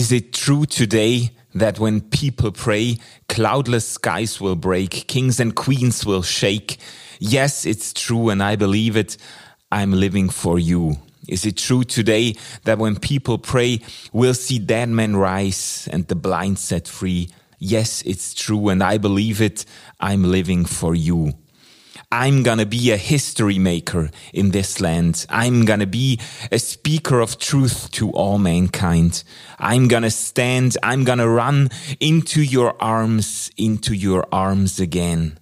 Is it true today that when people pray, cloudless skies will break, kings and queens will shake? Yes, it's true and I believe it. I'm living for you. Is it true today that when people pray, we'll see dead men rise and the blind set free? Yes, it's true and I believe it. I'm living for you. I'm gonna be a history maker in this land. I'm gonna be a speaker of truth to all mankind. I'm gonna stand, I'm gonna run into your arms, into your arms again.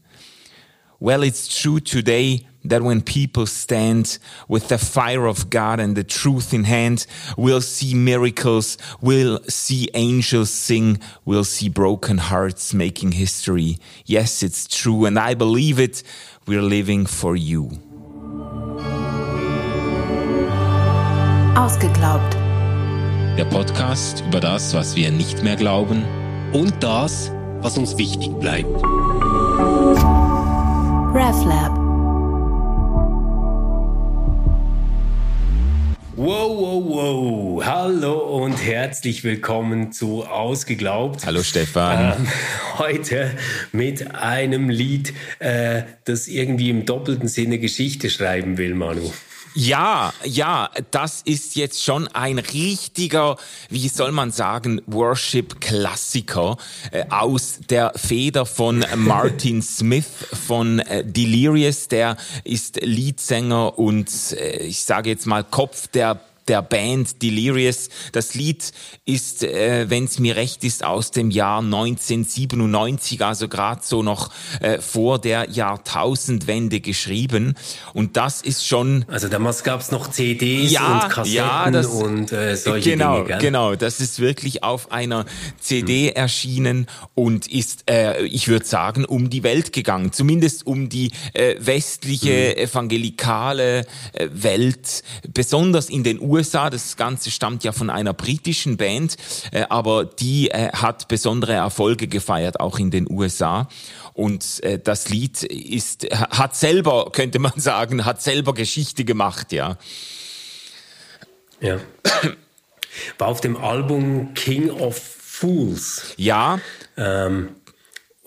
Well, it's true today that when people stand with the fire of God and the truth in hand, we'll see miracles, we'll see angels sing, we'll see broken hearts making history. Yes, it's true, and I believe it. We're living for you. Ausgeglaubt. Der Podcast über das, was wir nicht mehr glauben und das, was uns wichtig bleibt. RefLab. Wow, wow, wow. Hallo und herzlich willkommen zu Ausgeglaubt. Hallo Stefan. Ähm, heute mit einem Lied, äh, das irgendwie im doppelten Sinne Geschichte schreiben will, Manu. Ja, ja, das ist jetzt schon ein richtiger, wie soll man sagen, Worship-Klassiker äh, aus der Feder von Martin Smith von äh, Delirious. Der ist Leadsänger und äh, ich sage jetzt mal Kopf der der Band Delirious. Das Lied ist, äh, wenn es mir recht ist, aus dem Jahr 1997, also gerade so noch äh, vor der Jahrtausendwende geschrieben. Und das ist schon. Also damals gab es noch CDs ja, und Kassetten ja, das, und äh, solche genau, Dinge. Gell? Genau, das ist wirklich auf einer CD hm. erschienen und ist, äh, ich würde sagen, um die Welt gegangen. Zumindest um die äh, westliche, hm. evangelikale äh, Welt, besonders in den USA USA. Das Ganze stammt ja von einer britischen Band, äh, aber die äh, hat besondere Erfolge gefeiert, auch in den USA. Und äh, das Lied ist, hat selber, könnte man sagen, hat selber Geschichte gemacht, ja. Ja. War auf dem Album King of Fools. Ja. Ähm,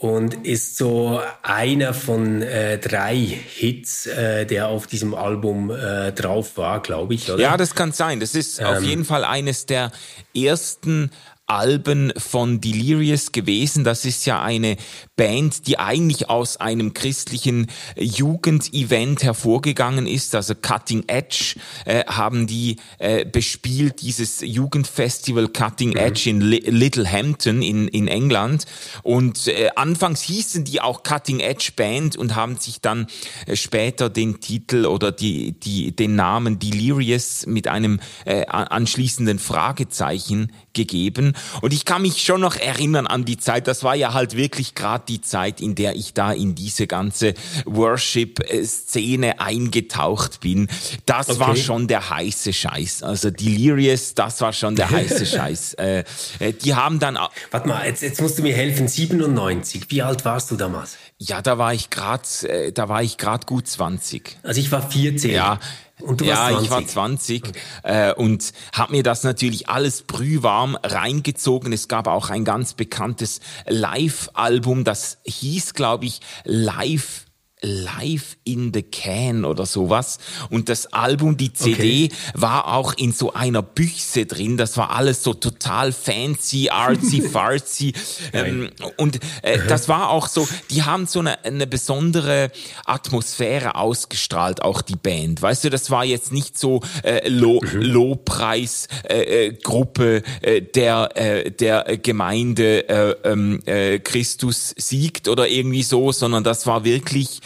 und ist so einer von äh, drei Hits, äh, der auf diesem Album äh, drauf war, glaube ich, oder? Ja, das kann sein. Das ist ähm, auf jeden Fall eines der ersten Alben von Delirious gewesen. Das ist ja eine Band, die eigentlich aus einem christlichen Jugendevent hervorgegangen ist. Also Cutting Edge äh, haben die äh, bespielt, dieses Jugendfestival Cutting mhm. Edge in Li Littlehampton in, in England. Und äh, anfangs hießen die auch Cutting Edge Band und haben sich dann äh, später den Titel oder die, die, den Namen Delirious mit einem äh, anschließenden Fragezeichen gegeben. Und ich kann mich schon noch erinnern an die Zeit, das war ja halt wirklich gerade die Zeit, in der ich da in diese ganze Worship-Szene eingetaucht bin. Das okay. war schon der heiße Scheiß. Also Delirious, das war schon der heiße Scheiß. Äh, äh, die haben dann... Warte mal, jetzt, jetzt musst du mir helfen. 97, wie alt warst du damals? Ja, da war ich gerade, äh, da war ich gerade gut 20. Also ich war 14. Ja, und du ja, warst 20. ich war 20 okay. äh, und habe mir das natürlich alles brühwarm reingezogen. Es gab auch ein ganz bekanntes Live-Album, das hieß, glaube ich, Live Live in the Can oder sowas. Und das Album, die CD, okay. war auch in so einer Büchse drin. Das war alles so total fancy, artsy, fartsy. ähm, und äh, das war auch so, die haben so eine, eine besondere Atmosphäre ausgestrahlt, auch die Band. Weißt du, das war jetzt nicht so äh, Lo mhm. Lobpreisgruppe äh, äh, der, äh, der Gemeinde äh, ähm, äh, Christus siegt oder irgendwie so, sondern das war wirklich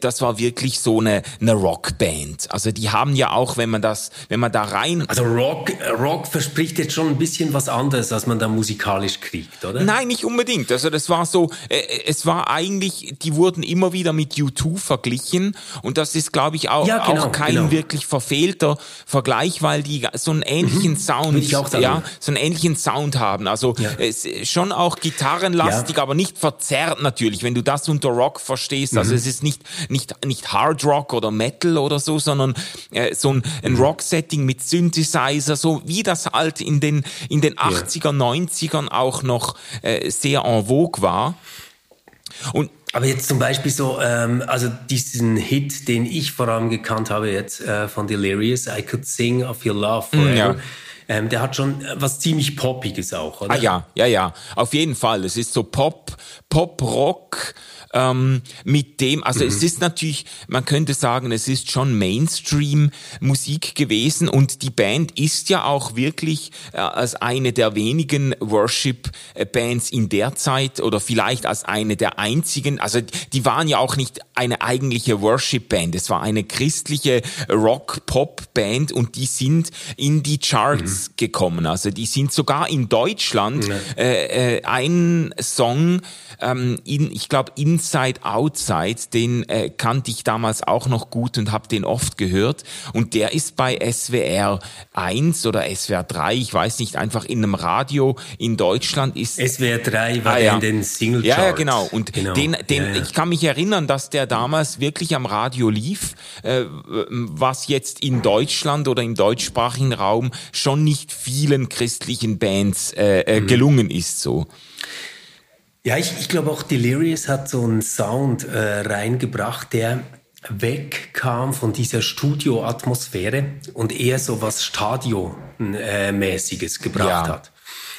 das war wirklich so eine, eine Rockband. Also die haben ja auch, wenn man das, wenn man da rein... Also Rock, Rock verspricht jetzt schon ein bisschen was anderes, als man da musikalisch kriegt, oder? Nein, nicht unbedingt. Also das war so, äh, es war eigentlich, die wurden immer wieder mit U2 verglichen und das ist, glaube ich, auch, ja, genau, auch kein genau. wirklich verfehlter Vergleich, weil die so einen ähnlichen mhm. Sound, ja, so einen ähnlichen Sound haben. Also ja. es, schon auch gitarrenlastig, ja. aber nicht verzerrt natürlich, wenn du das unter Rock verstehst. Also mhm. es ist nicht, nicht, nicht Hard Rock oder Metal oder so, sondern äh, so ein, ein Rock-Setting mit Synthesizer, so wie das halt in den, in den 80er, 90ern auch noch äh, sehr en vogue war. Und aber jetzt zum Beispiel so, ähm, also diesen Hit, den ich vor allem gekannt habe jetzt äh, von Delirious, I Could Sing of Your Love mm, Forever. Ja. Ähm, der hat schon was ziemlich Poppiges auch, oder? Ah ja, ja, ja, auf jeden Fall. Es ist so Pop, Pop-Rock, ähm, mit dem, also mhm. es ist natürlich, man könnte sagen, es ist schon Mainstream-Musik gewesen und die Band ist ja auch wirklich äh, als eine der wenigen Worship-Bands in der Zeit oder vielleicht als eine der einzigen, also die waren ja auch nicht eine eigentliche Worship-Band, es war eine christliche Rock-Pop-Band und die sind in die Charts mhm. gekommen, also die sind sogar in Deutschland mhm. äh, ein Song ähm, in, ich glaube, Inside Outside, den äh, kannte ich damals auch noch gut und habe den oft gehört. Und der ist bei SWR 1 oder SWR 3, ich weiß nicht, einfach in einem Radio in Deutschland ist. SWR 3 war ah, ja. in den Single Charts. Ja, ja, genau. Und genau. den, den, ja, ja. ich kann mich erinnern, dass der damals wirklich am Radio lief, äh, was jetzt in Deutschland oder im deutschsprachigen Raum schon nicht vielen christlichen Bands äh, äh mhm. gelungen ist so. Ja, ich, ich glaube auch Delirious hat so einen Sound äh, reingebracht, der wegkam von dieser Studioatmosphäre und eher so was Stadionmäßiges gebracht ja. hat.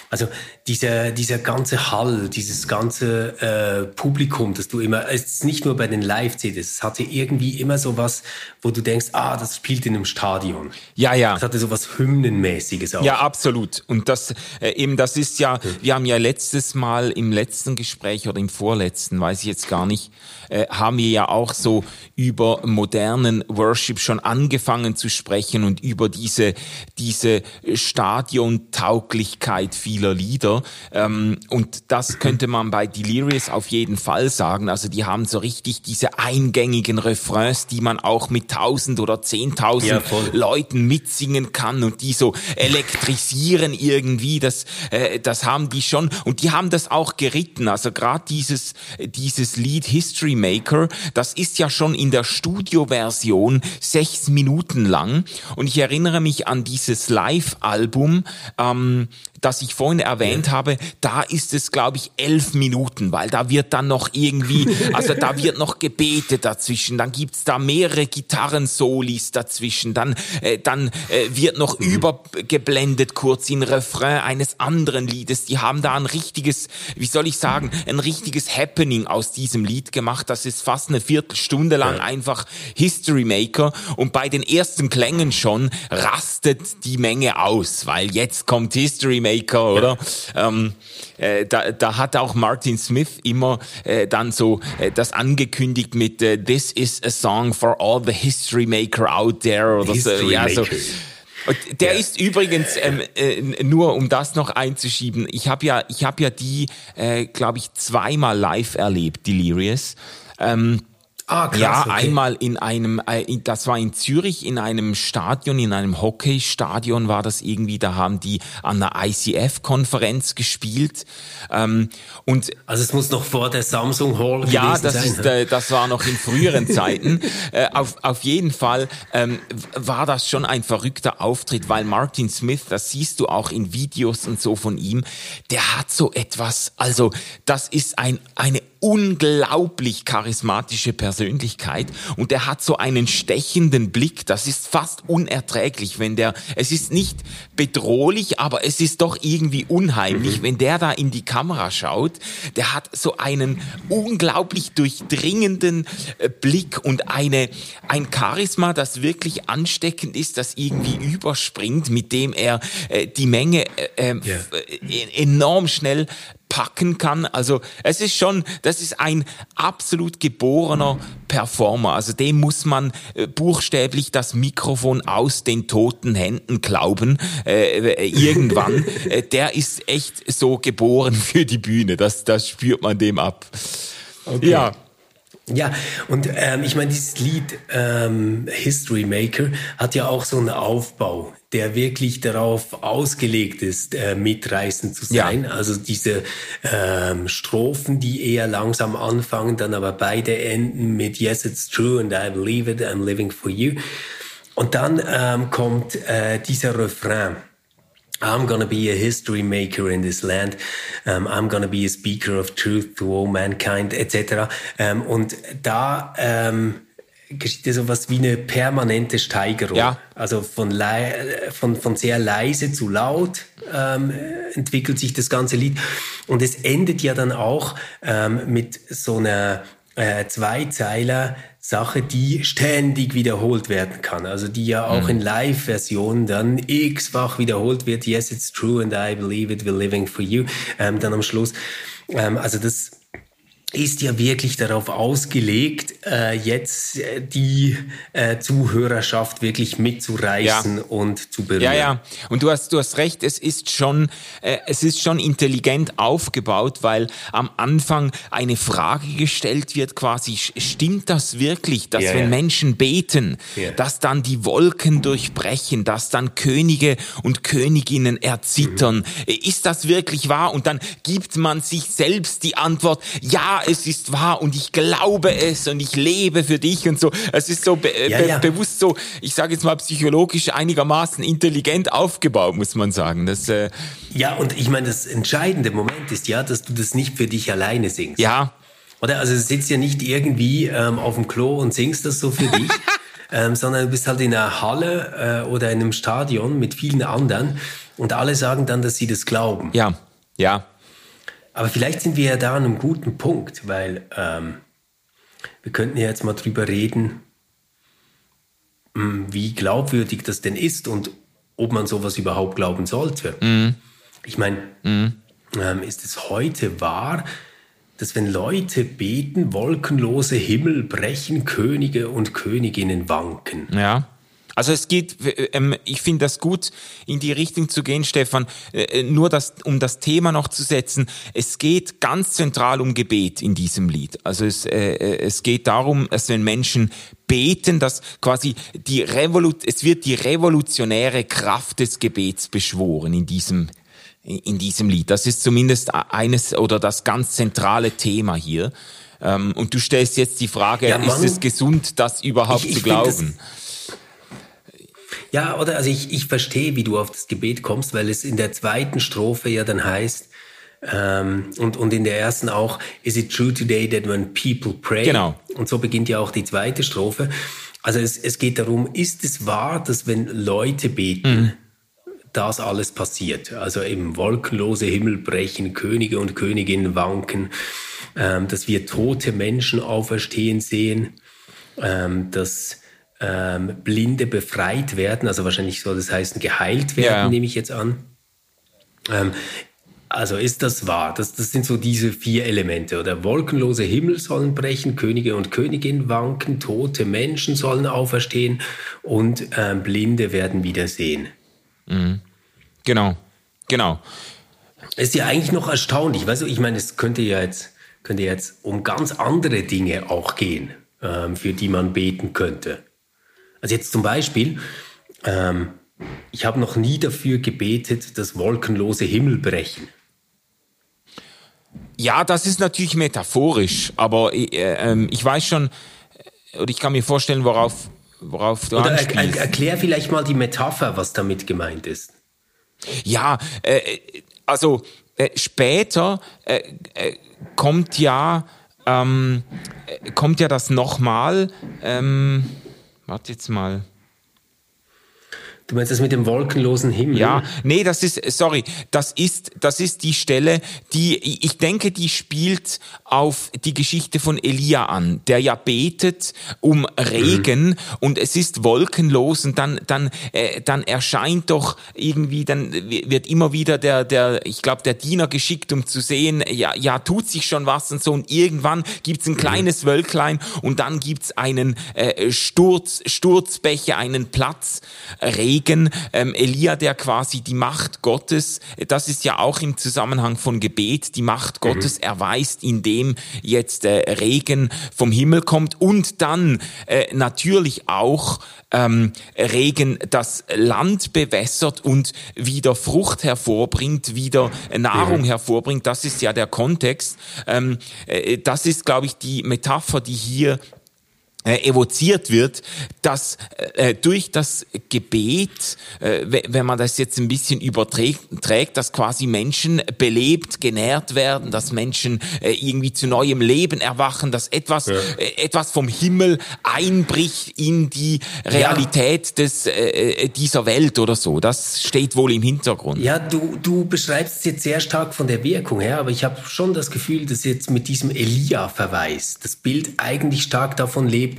Also dieser, dieser ganze Hall, dieses ganze äh, Publikum, das du immer, es ist nicht nur bei den Live-CDs, es hatte irgendwie immer so was, wo du denkst, ah, das spielt in einem Stadion. Ja, ja. Es hatte so was Hymnenmäßiges auch. Ja, absolut. Und das, äh, eben, das ist ja, wir haben ja letztes Mal im letzten Gespräch oder im vorletzten, weiß ich jetzt gar nicht, äh, haben wir ja auch so über modernen Worship schon angefangen zu sprechen und über diese, diese Stadiontauglichkeit vieler Lieder. Ähm, und das könnte man bei Delirious auf jeden Fall sagen. Also die haben so richtig diese eingängigen Refrains, die man auch mit tausend oder zehntausend ja, Leuten mitsingen kann und die so elektrisieren irgendwie. Das, äh, das haben die schon. Und die haben das auch geritten. Also gerade dieses, dieses Lied History Maker, das ist ja schon in der Studioversion sechs Minuten lang. Und ich erinnere mich an dieses Live-Album, ähm, das ich vorhin erwähnt habe, da ist es, glaube ich, elf Minuten, weil da wird dann noch irgendwie, also da wird noch gebetet dazwischen, dann gibt's da mehrere Gitarrensolis dazwischen, dann, äh, dann äh, wird noch mhm. übergeblendet kurz in Refrain eines anderen Liedes. Die haben da ein richtiges, wie soll ich sagen, ein richtiges Happening aus diesem Lied gemacht. Das ist fast eine Viertelstunde lang ja. einfach History Maker und bei den ersten Klängen schon rastet die Menge aus, weil jetzt kommt History Maker Maker, oder? Ja. Ähm, äh, da, da hat auch Martin Smith immer äh, dann so äh, das angekündigt mit äh, This is a song for all the history maker out there oder history so. Ja, so. Und der ja. ist übrigens ähm, äh, nur um das noch einzuschieben. Ich habe ja, ich habe ja die, äh, glaube ich, zweimal live erlebt, Delirious. Ähm, Ah, krass, ja, okay. einmal in einem, äh, das war in Zürich in einem Stadion, in einem Hockeystadion war das irgendwie, da haben die an einer ICF-Konferenz gespielt. Ähm, und also es muss noch vor der Samsung Hall Ja, das sein, ist, äh, das war noch in früheren Zeiten. Äh, auf, auf jeden Fall ähm, war das schon ein verrückter Auftritt, weil Martin Smith, das siehst du auch in Videos und so von ihm, der hat so etwas, also das ist ein, eine unglaublich charismatische Persönlichkeit und er hat so einen stechenden Blick, das ist fast unerträglich, wenn der, es ist nicht bedrohlich, aber es ist doch irgendwie unheimlich, mhm. wenn der da in die Kamera schaut, der hat so einen unglaublich durchdringenden äh, Blick und eine, ein Charisma, das wirklich ansteckend ist, das irgendwie überspringt, mit dem er äh, die Menge äh, yeah. Äh, enorm schnell packen kann. Also es ist schon, das ist ein absolut geborener Performer. Also dem muss man äh, buchstäblich das Mikrofon aus den toten Händen glauben. Äh, äh irgendwann. äh, der ist echt so geboren für die Bühne. Das, das spürt man dem ab. Okay. Ja. Ja, und ähm, ich meine, dieses Lied ähm, History Maker hat ja auch so einen Aufbau der wirklich darauf ausgelegt ist, äh, mitreißend zu sein. Ja. Also diese ähm, Strophen, die eher langsam anfangen, dann aber beide enden mit Yes, it's true and I believe it, I'm living for you. Und dann ähm, kommt äh, dieser Refrain. I'm gonna be a history maker in this land. Um, I'm gonna be a speaker of truth to all mankind, etc. Um, und da ähm, geschieht ja sowas wie eine permanente Steigerung. Ja. Also von, von, von sehr leise zu laut ähm, entwickelt sich das ganze Lied. Und es endet ja dann auch ähm, mit so einer äh, Zweizeiler, Sache, die ständig wiederholt werden kann. Also die ja auch mhm. in Live-Versionen dann x-fach wiederholt wird. Yes, it's true and I believe it, we're living for you. Ähm, dann am Schluss. Ähm, also das ist ja wirklich darauf ausgelegt, äh, jetzt äh, die äh, Zuhörerschaft wirklich mitzureißen ja. und zu berühren. Ja, ja. Und du hast, du hast recht, es ist schon, äh, es ist schon intelligent aufgebaut, weil am Anfang eine Frage gestellt wird, quasi, stimmt das wirklich, dass ja, wenn ja. Menschen beten, dass dann die Wolken durchbrechen, dass dann Könige und Königinnen erzittern? Mhm. Ist das wirklich wahr? Und dann gibt man sich selbst die Antwort, ja, es ist wahr und ich glaube es und ich lebe für dich und so. Es ist so be ja, be ja. bewusst so, ich sage jetzt mal psychologisch einigermaßen intelligent aufgebaut, muss man sagen. Das, äh ja, und ich meine, das entscheidende Moment ist ja, dass du das nicht für dich alleine singst. Ja. Oder? Also du sitzt ja nicht irgendwie ähm, auf dem Klo und singst das so für dich. ähm, sondern du bist halt in einer Halle äh, oder in einem Stadion mit vielen anderen und alle sagen dann, dass sie das glauben. Ja, ja. Aber vielleicht sind wir ja da an einem guten Punkt, weil ähm, wir könnten ja jetzt mal drüber reden, hm, wie glaubwürdig das denn ist und ob man sowas überhaupt glauben sollte. Mhm. Ich meine, mhm. ähm, ist es heute wahr, dass wenn Leute beten, wolkenlose Himmel brechen, Könige und Königinnen wanken? Ja. Also es geht, ähm, ich finde das gut, in die Richtung zu gehen, Stefan. Äh, nur das, um das Thema noch zu setzen. Es geht ganz zentral um Gebet in diesem Lied. Also es, äh, äh es geht darum, dass wenn Menschen beten, dass quasi die Revolut, es wird die revolutionäre Kraft des Gebets beschworen in diesem in diesem Lied. Das ist zumindest eines oder das ganz zentrale Thema hier. Ähm, und du stellst jetzt die Frage, ja, ist es gesund, das überhaupt ich, ich zu glauben? Ja, oder also ich, ich verstehe, wie du auf das Gebet kommst, weil es in der zweiten Strophe ja dann heißt, ähm, und, und in der ersten auch, is it true today that when people pray? Genau. Und so beginnt ja auch die zweite Strophe. Also es, es geht darum, ist es wahr, dass wenn Leute beten, mhm. das alles passiert? Also eben wolkenlose Himmel brechen, Könige und Königinnen wanken, ähm, dass wir tote Menschen auferstehen sehen, ähm, dass ähm, Blinde befreit werden, also wahrscheinlich soll das heißen geheilt werden, ja. nehme ich jetzt an. Ähm, also ist das wahr? Das, das sind so diese vier Elemente. Oder wolkenlose Himmel sollen brechen, Könige und Königinnen wanken, tote Menschen sollen auferstehen und ähm, Blinde werden wieder sehen. Mhm. Genau, genau. Ist ja eigentlich noch erstaunlich. Weißt du, ich meine, es könnte ja jetzt, könnte jetzt um ganz andere Dinge auch gehen, ähm, für die man beten könnte. Also jetzt zum Beispiel, ähm, ich habe noch nie dafür gebetet, dass wolkenlose Himmel brechen. Ja, das ist natürlich metaphorisch, aber äh, äh, ich weiß schon, äh, oder ich kann mir vorstellen, worauf, worauf du Oder er, er, erklär vielleicht mal die Metapher, was damit gemeint ist. Ja, äh, also äh, später äh, kommt ja ähm, kommt ja das nochmal. Ähm, Warte jetzt mal. Du meinst das mit dem wolkenlosen Himmel? Ja, nee, das ist, sorry, das ist, das ist die Stelle, die, ich denke, die spielt auf die Geschichte von Elia an, der ja betet um Regen mhm. und es ist wolkenlos und dann, dann, äh, dann erscheint doch irgendwie, dann wird immer wieder der, der, ich glaube, der Diener geschickt, um zu sehen, ja, ja, tut sich schon was und so und irgendwann gibt's ein mhm. kleines mhm. Wölklein und dann gibt's einen äh, Sturz, Sturzbäche, einen Platz, Regen Regen, ähm, Elia, der quasi die Macht Gottes, das ist ja auch im Zusammenhang von Gebet, die Macht mhm. Gottes erweist, indem jetzt äh, Regen vom Himmel kommt und dann äh, natürlich auch ähm, Regen das Land bewässert und wieder Frucht hervorbringt, wieder Nahrung mhm. hervorbringt. Das ist ja der Kontext. Ähm, äh, das ist, glaube ich, die Metapher, die hier äh, evoziert wird, dass äh, durch das Gebet, äh, wenn man das jetzt ein bisschen überträgt, dass quasi Menschen belebt, genährt werden, dass Menschen äh, irgendwie zu neuem Leben erwachen, dass etwas, ja. äh, etwas vom Himmel einbricht in die Realität ja. des, äh, äh, dieser Welt oder so. Das steht wohl im Hintergrund. Ja, du, du beschreibst es jetzt sehr stark von der Wirkung her, aber ich habe schon das Gefühl, dass jetzt mit diesem Elia-Verweis das Bild eigentlich stark davon lebt,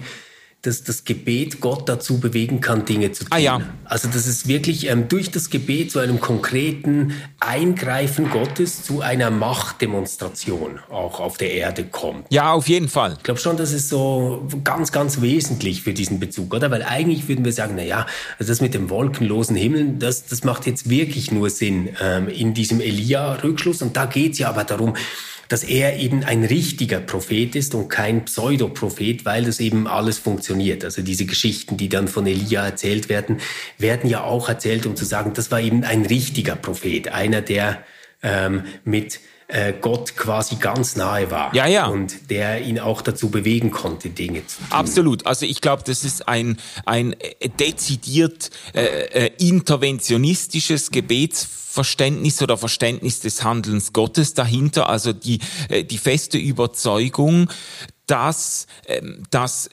dass das Gebet Gott dazu bewegen kann, Dinge zu tun. Ah, ja. Also dass es wirklich ähm, durch das Gebet zu einem konkreten Eingreifen Gottes, zu einer Machtdemonstration auch auf der Erde kommt. Ja, auf jeden Fall. Ich glaube schon, das ist so ganz, ganz wesentlich für diesen Bezug, oder? Weil eigentlich würden wir sagen, na ja, also das mit dem wolkenlosen Himmel, das, das macht jetzt wirklich nur Sinn ähm, in diesem Elia-Rückschluss. Und da geht es ja aber darum, dass er eben ein richtiger Prophet ist und kein Pseudoprophet, weil das eben alles funktioniert. Also diese Geschichten, die dann von Elia erzählt werden, werden ja auch erzählt, um zu sagen, das war eben ein richtiger Prophet, einer, der ähm, mit äh, Gott quasi ganz nahe war. Ja, ja. Und der ihn auch dazu bewegen konnte, Dinge zu tun. Absolut. Also ich glaube, das ist ein, ein äh, dezidiert äh, äh, interventionistisches Gebets Verständnis oder Verständnis des Handelns Gottes dahinter, also die, äh, die feste Überzeugung, dass, ähm, dass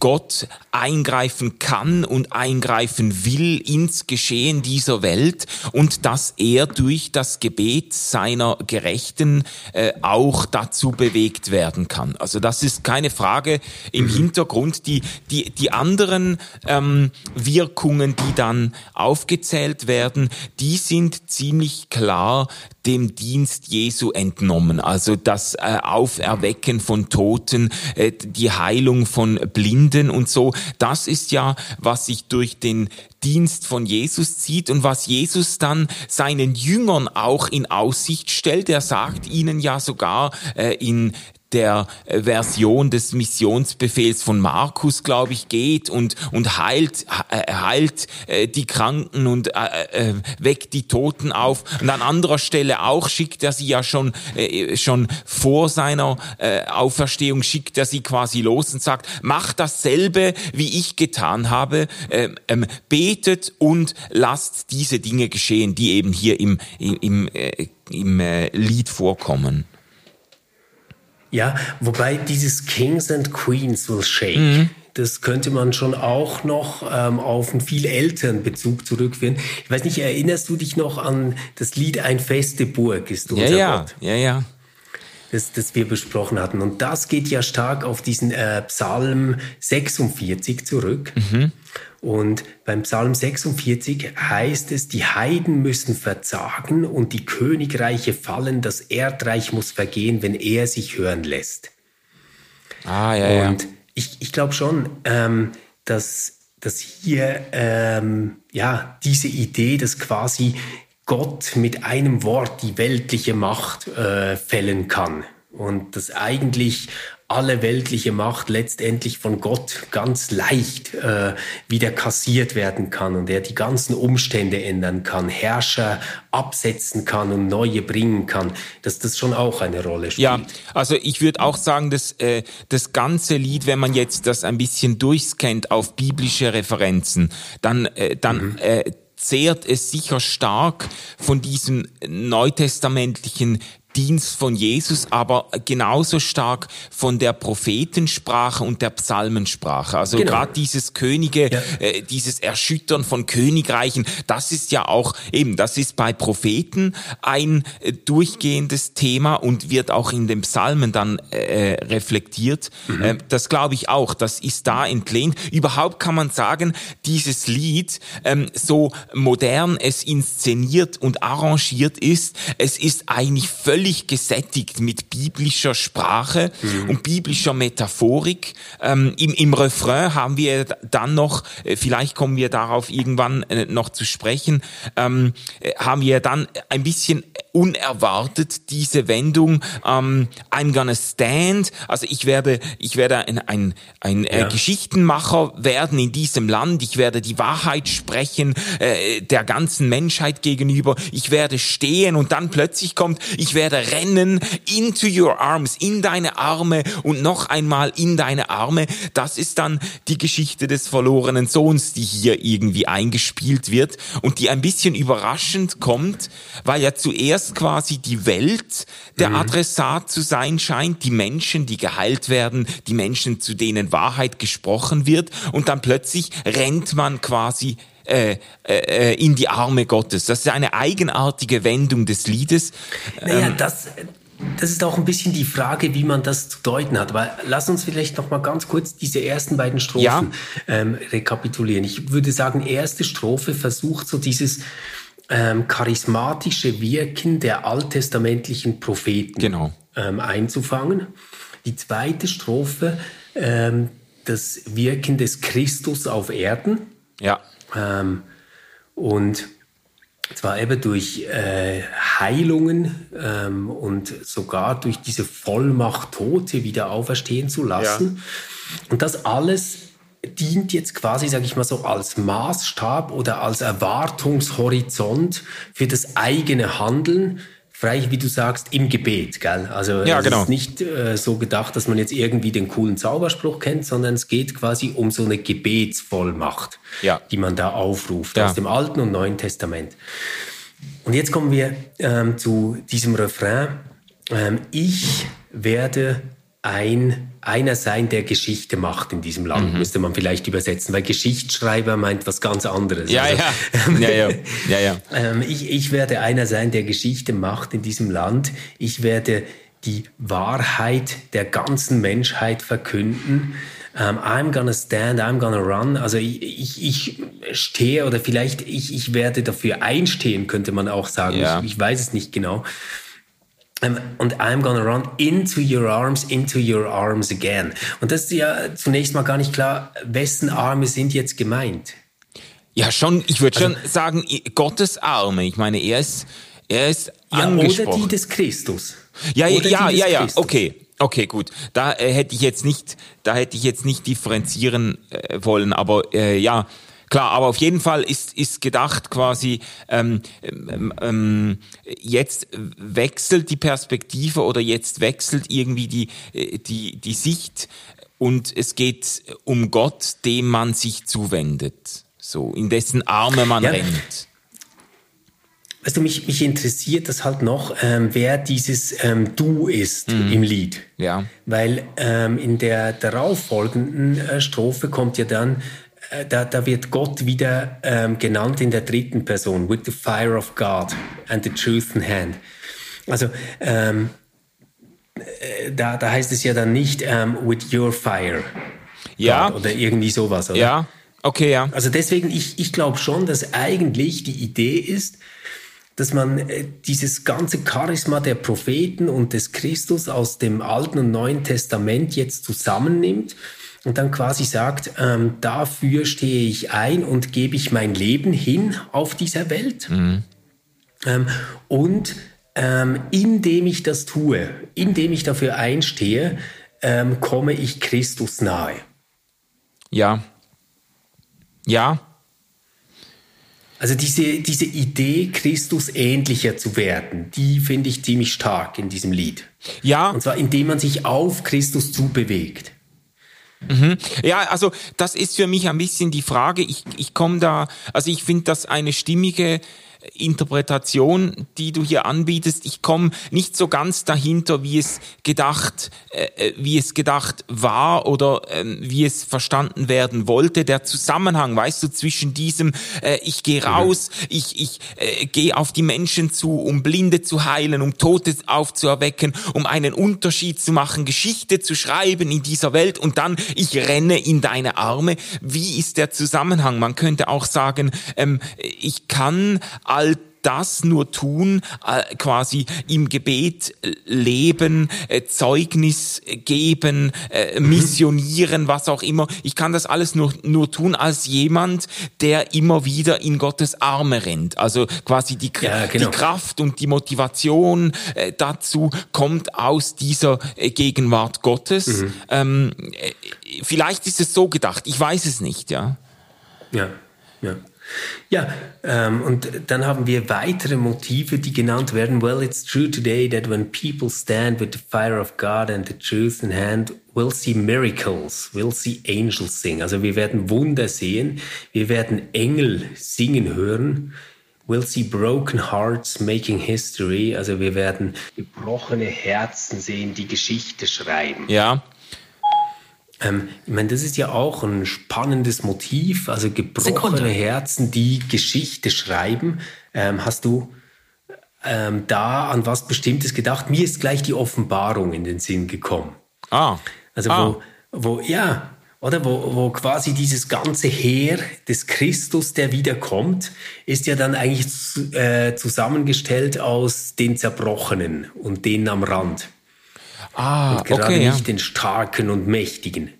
Gott eingreifen kann und eingreifen will ins Geschehen dieser Welt und dass er durch das Gebet seiner Gerechten äh, auch dazu bewegt werden kann. Also das ist keine Frage im mhm. Hintergrund. Die, die, die anderen ähm, Wirkungen, die dann aufgezählt werden, die sind ziemlich klar dem Dienst Jesu entnommen. Also das äh, Auferwecken von Toten, äh, die Heilung von Blinden und so. Das ist ja, was sich durch den Dienst von Jesus zieht und was Jesus dann seinen Jüngern auch in Aussicht stellt. Er sagt ihnen ja sogar äh, in der äh, Version des Missionsbefehls von Markus, glaube ich, geht und, und heilt, äh, heilt äh, die Kranken und weckt die Toten auf. Und an anderer Stelle auch schickt er sie ja schon, schon vor seiner Auferstehung, schickt er sie quasi los und sagt, macht dasselbe, wie ich getan habe, äh, ähm, betet und lasst diese Dinge geschehen, die eben hier im, im, im, im Lied vorkommen. Ja, wobei dieses Kings and Queens will shake. Mhm. Das könnte man schon auch noch ähm, auf einen viel älteren Bezug zurückführen. Ich weiß nicht, erinnerst du dich noch an das Lied Ein feste Burg ist unser ja, ja, Gott? Ja, ja. Das, das wir besprochen hatten. Und das geht ja stark auf diesen äh, Psalm 46 zurück. Mhm. Und beim Psalm 46 heißt es, die Heiden müssen verzagen und die Königreiche fallen, das Erdreich muss vergehen, wenn er sich hören lässt. Ah, ja, und ja. ich, ich glaube schon, ähm, dass, dass hier ähm, ja, diese Idee, dass quasi Gott mit einem Wort die weltliche Macht äh, fällen kann. Und dass eigentlich alle weltliche Macht letztendlich von Gott ganz leicht äh, wieder kassiert werden kann und er die ganzen Umstände ändern kann, Herrscher absetzen kann und neue bringen kann, dass das schon auch eine Rolle spielt. Ja, also ich würde auch sagen, dass äh, das ganze Lied, wenn man jetzt das ein bisschen durchscannt auf biblische Referenzen, dann, äh, dann mhm. Zehrt es sicher stark von diesem neutestamentlichen Dienst von Jesus, aber genauso stark von der Prophetensprache und der Psalmensprache. Also genau. gerade dieses Könige, ja. äh, dieses Erschüttern von Königreichen, das ist ja auch eben, das ist bei Propheten ein äh, durchgehendes Thema und wird auch in den Psalmen dann äh, reflektiert. Mhm. Äh, das glaube ich auch, das ist da entlehnt. Überhaupt kann man sagen, dieses Lied, ähm, so modern es inszeniert und arrangiert ist, es ist eigentlich völlig völlig gesättigt mit biblischer Sprache mhm. und biblischer Metaphorik. Ähm, im, Im Refrain haben wir dann noch, äh, vielleicht kommen wir darauf irgendwann äh, noch zu sprechen, ähm, äh, haben wir dann ein bisschen unerwartet diese Wendung ähm, I'm gonna stand also ich werde ich werde ein ein, ein äh, ja. Geschichtenmacher werden in diesem Land ich werde die Wahrheit sprechen äh, der ganzen Menschheit gegenüber ich werde stehen und dann plötzlich kommt ich werde rennen into your arms in deine Arme und noch einmal in deine Arme das ist dann die Geschichte des verlorenen Sohns die hier irgendwie eingespielt wird und die ein bisschen überraschend kommt weil ja zuerst erst quasi die Welt der mhm. Adressat zu sein scheint, die Menschen, die geheilt werden, die Menschen, zu denen Wahrheit gesprochen wird und dann plötzlich rennt man quasi äh, äh, in die Arme Gottes. Das ist eine eigenartige Wendung des Liedes. Naja, ähm, das, das ist auch ein bisschen die Frage, wie man das zu deuten hat. Aber lass uns vielleicht noch mal ganz kurz diese ersten beiden Strophen ja. ähm, rekapitulieren. Ich würde sagen, erste Strophe versucht so dieses ähm, charismatische Wirken der alttestamentlichen Propheten genau. ähm, einzufangen. Die zweite Strophe, ähm, das Wirken des Christus auf Erden. Ja. Ähm, und zwar eben durch äh, Heilungen ähm, und sogar durch diese Vollmacht, Tote wieder auferstehen zu lassen. Ja. Und das alles dient jetzt quasi, sage ich mal so, als Maßstab oder als Erwartungshorizont für das eigene Handeln, frei, wie du sagst, im Gebet. Gell? Also ja, es genau. ist nicht äh, so gedacht, dass man jetzt irgendwie den coolen Zauberspruch kennt, sondern es geht quasi um so eine Gebetsvollmacht, ja. die man da aufruft ja. aus dem Alten und Neuen Testament. Und jetzt kommen wir ähm, zu diesem Refrain. Ähm, ich werde ein, einer sein, der Geschichte macht in diesem Land, mhm. müsste man vielleicht übersetzen, weil Geschichtsschreiber meint was ganz anderes. Ja, also, ja. ja, ja. ja, ja. Ähm, ich, ich werde einer sein, der Geschichte macht in diesem Land. Ich werde die Wahrheit der ganzen Menschheit verkünden. Um, ähm, I'm gonna stand, I'm gonna run. Also ich, ich, ich stehe oder vielleicht ich, ich werde dafür einstehen, könnte man auch sagen. Ja. Ich, ich weiß es nicht genau. Ähm, und I'm gonna run into your arms, into your arms again. Und das ist ja zunächst mal gar nicht klar, wessen Arme sind jetzt gemeint. Ja, schon, ich würde also, schon sagen, Gottes Arme. Ich meine, er ist, er ist ja, angesprochen. Oder die des Christus. Ja, oder ja, ja, ja, Christus. okay. Okay, gut. Da äh, hätte ich jetzt nicht, da hätte ich jetzt nicht differenzieren äh, wollen, aber äh, ja, Klar, aber auf jeden Fall ist, ist gedacht quasi, ähm, ähm, ähm, jetzt wechselt die Perspektive oder jetzt wechselt irgendwie die, äh, die, die Sicht und es geht um Gott, dem man sich zuwendet. So, in dessen Arme man ja. rennt. Weißt du, mich, mich interessiert das halt noch, ähm, wer dieses ähm, Du ist mhm. im Lied. Ja. Weil ähm, in der darauffolgenden äh, Strophe kommt ja dann da, da wird Gott wieder ähm, genannt in der dritten Person, with the fire of God and the truth in hand. Also ähm, äh, da, da heißt es ja dann nicht ähm, with your fire. Ja. God, oder irgendwie sowas, oder? Ja, okay, ja. Also deswegen, ich, ich glaube schon, dass eigentlich die Idee ist, dass man äh, dieses ganze Charisma der Propheten und des Christus aus dem Alten und Neuen Testament jetzt zusammennimmt und dann quasi sagt, ähm, dafür stehe ich ein und gebe ich mein Leben hin auf dieser Welt. Mhm. Ähm, und ähm, indem ich das tue, indem ich dafür einstehe, ähm, komme ich Christus nahe. Ja. Ja. Also diese, diese Idee, Christus ähnlicher zu werden, die finde ich ziemlich stark in diesem Lied. Ja. Und zwar indem man sich auf Christus zubewegt. Mhm. Ja, also das ist für mich ein bisschen die Frage. Ich, ich komme da, also ich finde das eine stimmige Interpretation, die du hier anbietest. Ich komme nicht so ganz dahinter, wie es gedacht, äh, äh, wie es gedacht war oder äh, wie es verstanden werden wollte. Der Zusammenhang, weißt du, zwischen diesem äh, ich gehe mhm. raus, mhm. ich ich äh, gehe auf die Menschen zu, um Blinde zu heilen, um Tote aufzuerwecken, um einen Unterschied zu machen, Geschichte zu schreiben in dieser Welt und dann ich renne in deine Arme. Wie ist der Zusammenhang? Man könnte auch sagen, ähm, ich kann all das nur tun, äh, quasi im Gebet leben, äh, Zeugnis geben, äh, mhm. missionieren, was auch immer. Ich kann das alles nur, nur tun als jemand, der immer wieder in Gottes Arme rennt. Also quasi die, ja, genau. die Kraft und die Motivation äh, dazu kommt aus dieser äh, Gegenwart Gottes. Mhm. Ähm, äh, vielleicht ist es so gedacht, ich weiß es nicht, ja. Ja, ja. Ja, ähm, und dann haben wir weitere Motive, die genannt werden. Well, it's true today that when people stand with the fire of God and the truth in hand, we'll see miracles, we'll see angels sing. Also wir werden Wunder sehen, wir werden Engel singen hören. We'll see broken hearts making history. Also wir werden gebrochene Herzen sehen, die Geschichte schreiben. Ja, ähm, ich meine, das ist ja auch ein spannendes Motiv, also gebrochene Sekunde. Herzen, die Geschichte schreiben. Ähm, hast du ähm, da an was Bestimmtes gedacht? Mir ist gleich die Offenbarung in den Sinn gekommen. Ah. Also ah. wo, wo, ja, oder wo, wo quasi dieses ganze Heer des Christus, der wiederkommt, ist ja dann eigentlich äh, zusammengestellt aus den Zerbrochenen und denen am Rand. Ah, und gerade okay, nicht ja. den Starken und Mächtigen.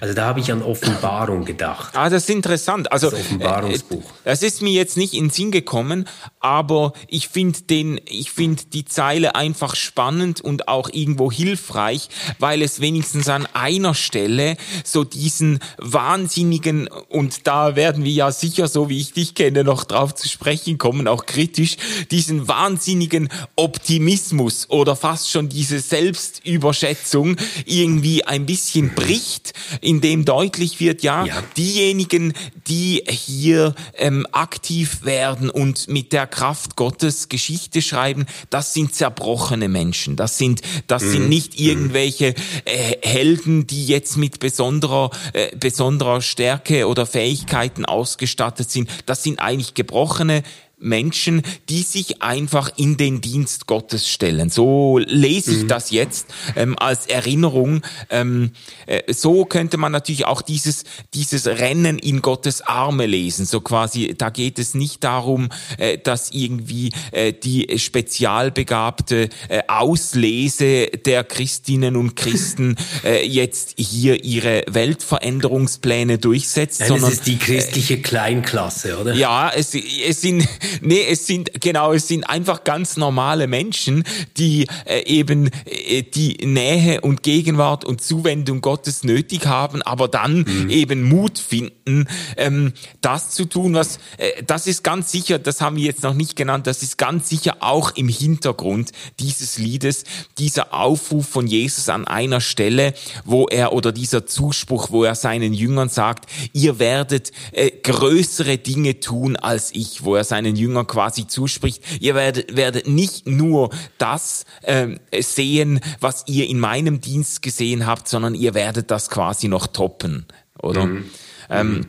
Also da habe ich an Offenbarung gedacht. Ah, das ist interessant. Also das Offenbarungsbuch. Äh, das ist mir jetzt nicht in den Sinn gekommen, aber ich finde den, ich finde die Zeile einfach spannend und auch irgendwo hilfreich, weil es wenigstens an einer Stelle so diesen wahnsinnigen und da werden wir ja sicher, so wie ich dich kenne, noch drauf zu sprechen kommen, auch kritisch, diesen wahnsinnigen Optimismus oder fast schon diese Selbstüberschätzung irgendwie ein bisschen bricht in dem deutlich wird, ja, ja. diejenigen, die hier ähm, aktiv werden und mit der Kraft Gottes Geschichte schreiben, das sind zerbrochene Menschen. Das sind, das mhm. sind nicht irgendwelche äh, Helden, die jetzt mit besonderer, äh, besonderer Stärke oder Fähigkeiten ausgestattet sind. Das sind eigentlich gebrochene Menschen, die sich einfach in den Dienst Gottes stellen. So lese ich mhm. das jetzt ähm, als Erinnerung. Ähm, äh, so könnte man natürlich auch dieses, dieses Rennen in Gottes Arme lesen. So quasi, da geht es nicht darum, äh, dass irgendwie äh, die spezialbegabte äh, Auslese der Christinnen und Christen äh, jetzt hier ihre Weltveränderungspläne durchsetzt. Nein, sondern, es ist die christliche Kleinklasse, oder? Ja, es, es sind Nee, es sind, genau, es sind einfach ganz normale Menschen, die äh, eben äh, die Nähe und Gegenwart und Zuwendung Gottes nötig haben, aber dann mhm. eben Mut finden, ähm, das zu tun, was, äh, das ist ganz sicher, das haben wir jetzt noch nicht genannt, das ist ganz sicher auch im Hintergrund dieses Liedes, dieser Aufruf von Jesus an einer Stelle, wo er, oder dieser Zuspruch, wo er seinen Jüngern sagt, ihr werdet äh, größere Dinge tun als ich, wo er seinen Jüngern quasi zuspricht, ihr werdet, werdet nicht nur das äh, sehen, was ihr in meinem Dienst gesehen habt, sondern ihr werdet das quasi noch toppen, oder? Mhm. Ähm, mhm.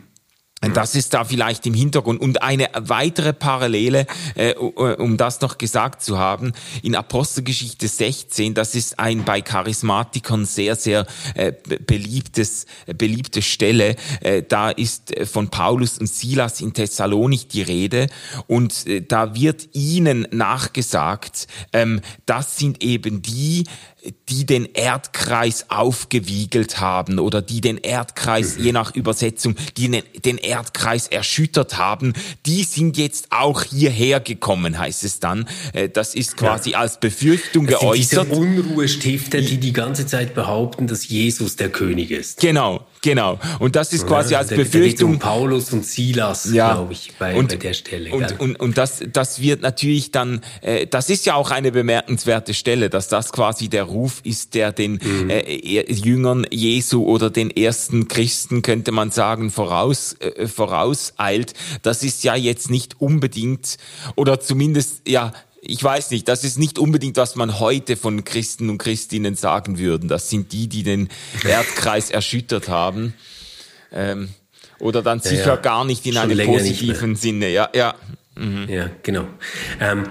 Das ist da vielleicht im Hintergrund. Und eine weitere Parallele, äh, um das noch gesagt zu haben, in Apostelgeschichte 16, das ist ein bei Charismatikern sehr, sehr äh, beliebtes, beliebte Stelle. Äh, da ist von Paulus und Silas in Thessalonik die Rede und äh, da wird ihnen nachgesagt, ähm, das sind eben die, die den Erdkreis aufgewiegelt haben oder die den Erdkreis, je nach Übersetzung, die den Erdkreis erschüttert haben, die sind jetzt auch hierher gekommen, heißt es dann. Äh, das ist quasi ja. als Befürchtung das geäußert. Sind diese Unruhestifter, die die ganze Zeit behaupten, dass Jesus der König ist. Genau, Genau. Und das ist quasi ja, als Befürchtung. Um Paulus und Silas, ja. glaube ich, bei, und, bei der Stelle. Und, und, und das, das wird natürlich dann, äh, das ist ja auch eine bemerkenswerte Stelle, dass das quasi der Ruf ist, der den mhm. äh, Jüngern Jesu oder den ersten Christen, könnte man sagen, voraus, äh, vorauseilt. Das ist ja jetzt nicht unbedingt, oder zumindest, ja, ich weiß nicht, das ist nicht unbedingt, was man heute von Christen und Christinnen sagen würden. Das sind die, die den Erdkreis erschüttert haben. Ähm, oder dann sicher ja, ja. gar nicht in Schon einem positiven Sinne. Ja, ja. Mhm. Ja, genau. Ähm,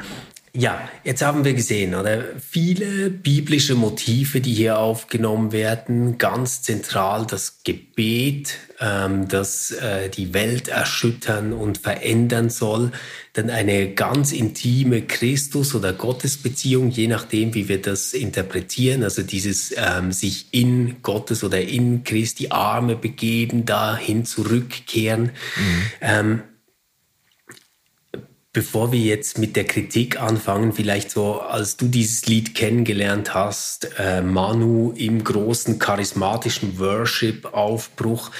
Ja, jetzt haben wir gesehen, oder? Viele biblische Motive, die hier aufgenommen werden. Ganz zentral das Gebet, ähm, das äh, die Welt erschüttern und verändern soll. Dann eine ganz intime Christus- oder Gottesbeziehung, je nachdem, wie wir das interpretieren. Also dieses ähm, sich in Gottes oder in Christi Arme begeben, dahin zurückkehren. Mhm. Ähm, bevor wir jetzt mit der Kritik anfangen, vielleicht so, als du dieses Lied kennengelernt hast, äh, Manu im großen charismatischen Worship-Aufbruch,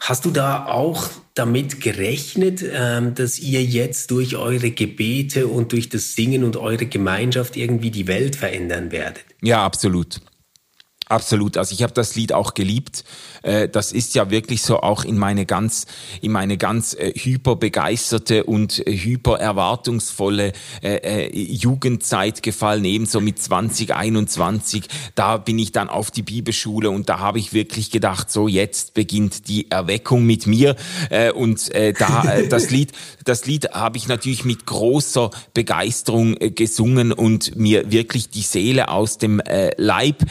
hast du da auch damit gerechnet, äh, dass ihr jetzt durch eure Gebete und durch das Singen und eure Gemeinschaft irgendwie die Welt verändern werdet? Ja, absolut. Absolut. Also ich habe das Lied auch geliebt. Äh, das ist ja wirklich so auch in meine ganz, in meine ganz äh, hyperbegeisterte und äh, hyper erwartungsvolle Jugendzeit gefallen, ebenso mit 2021. Da bin ich dann auf die Bibelschule und da habe ich wirklich gedacht, so jetzt beginnt die Erweckung mit mir. Und da das Lied, das Lied habe ich natürlich mit großer Begeisterung gesungen und mir wirklich die Seele aus dem Leib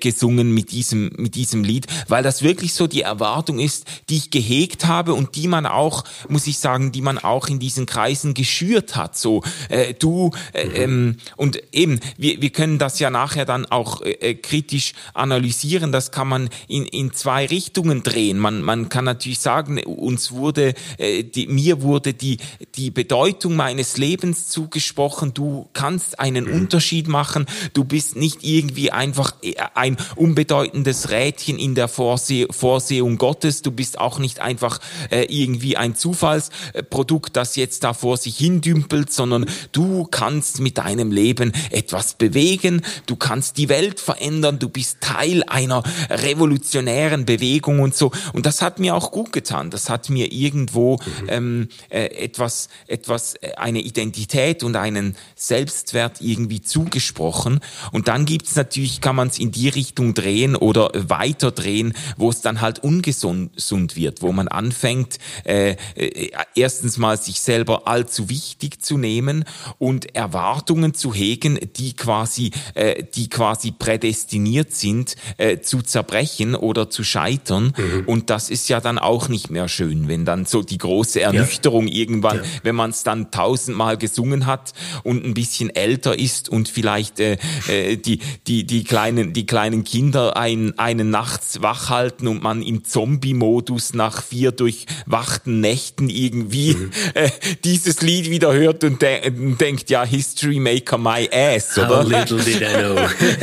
gesungen mit diesem, mit diesem Lied, weil das wirklich so die Erwartung ist, die ich gehegt habe und die man auch, muss ich sagen, die man auch in diesen Kreisen geschürt hat. So, äh, du äh, ähm, und eben, wir, wir können das ja nachher dann auch äh, äh, kritisch analysieren. Das kann man in, in zwei Richtungen drehen. Man, man kann natürlich sagen, uns wurde, äh, die, mir wurde die, die Bedeutung meines Lebens zugesprochen. Du kannst einen mhm. Unterschied machen. Du bist nicht irgendwie einfach äh, ein unbedeutendes Rädchen in der Vorseh Vorsehung Gottes. Du bist auch nicht einfach äh, irgendwie ein Zufallsprodukt, das jetzt da vor sich hindümpelt, sondern du kannst mit deinem Leben etwas bewegen. Du kannst die Welt verändern. Du bist Teil einer revolutionären Bewegung und so. Und das hat mir auch gut getan. Das hat mir irgendwo mhm. ähm, äh, etwas, etwas, äh, eine Identität und einen Selbstwert irgendwie zugesprochen. Und dann gibt's natürlich, kann man es in die Richtung drehen oder weiter drehen, wo es dann halt ungesund wird, wo man anfängt, äh, äh, erstens mal sich selber allzu wichtig zu nehmen und Erwartungen zu hegen, die quasi, äh, die quasi prädestiniert sind, äh, zu zerbrechen oder zu scheitern. Mhm. Und das ist ja dann auch nicht mehr schön, wenn dann so die große Ernüchterung ja. irgendwann, ja. wenn man es dann tausendmal gesungen hat und ein bisschen älter ist und vielleicht äh, äh, die, die, die, kleinen, die kleinen Kinder ein, einen nachts wach halten und man im Zombie-Modus nach vier durchwachten Nächten irgendwie mhm. äh, dieses Lied wieder hört und de denkt, ja, History Maker my ass, oder? How little did I know.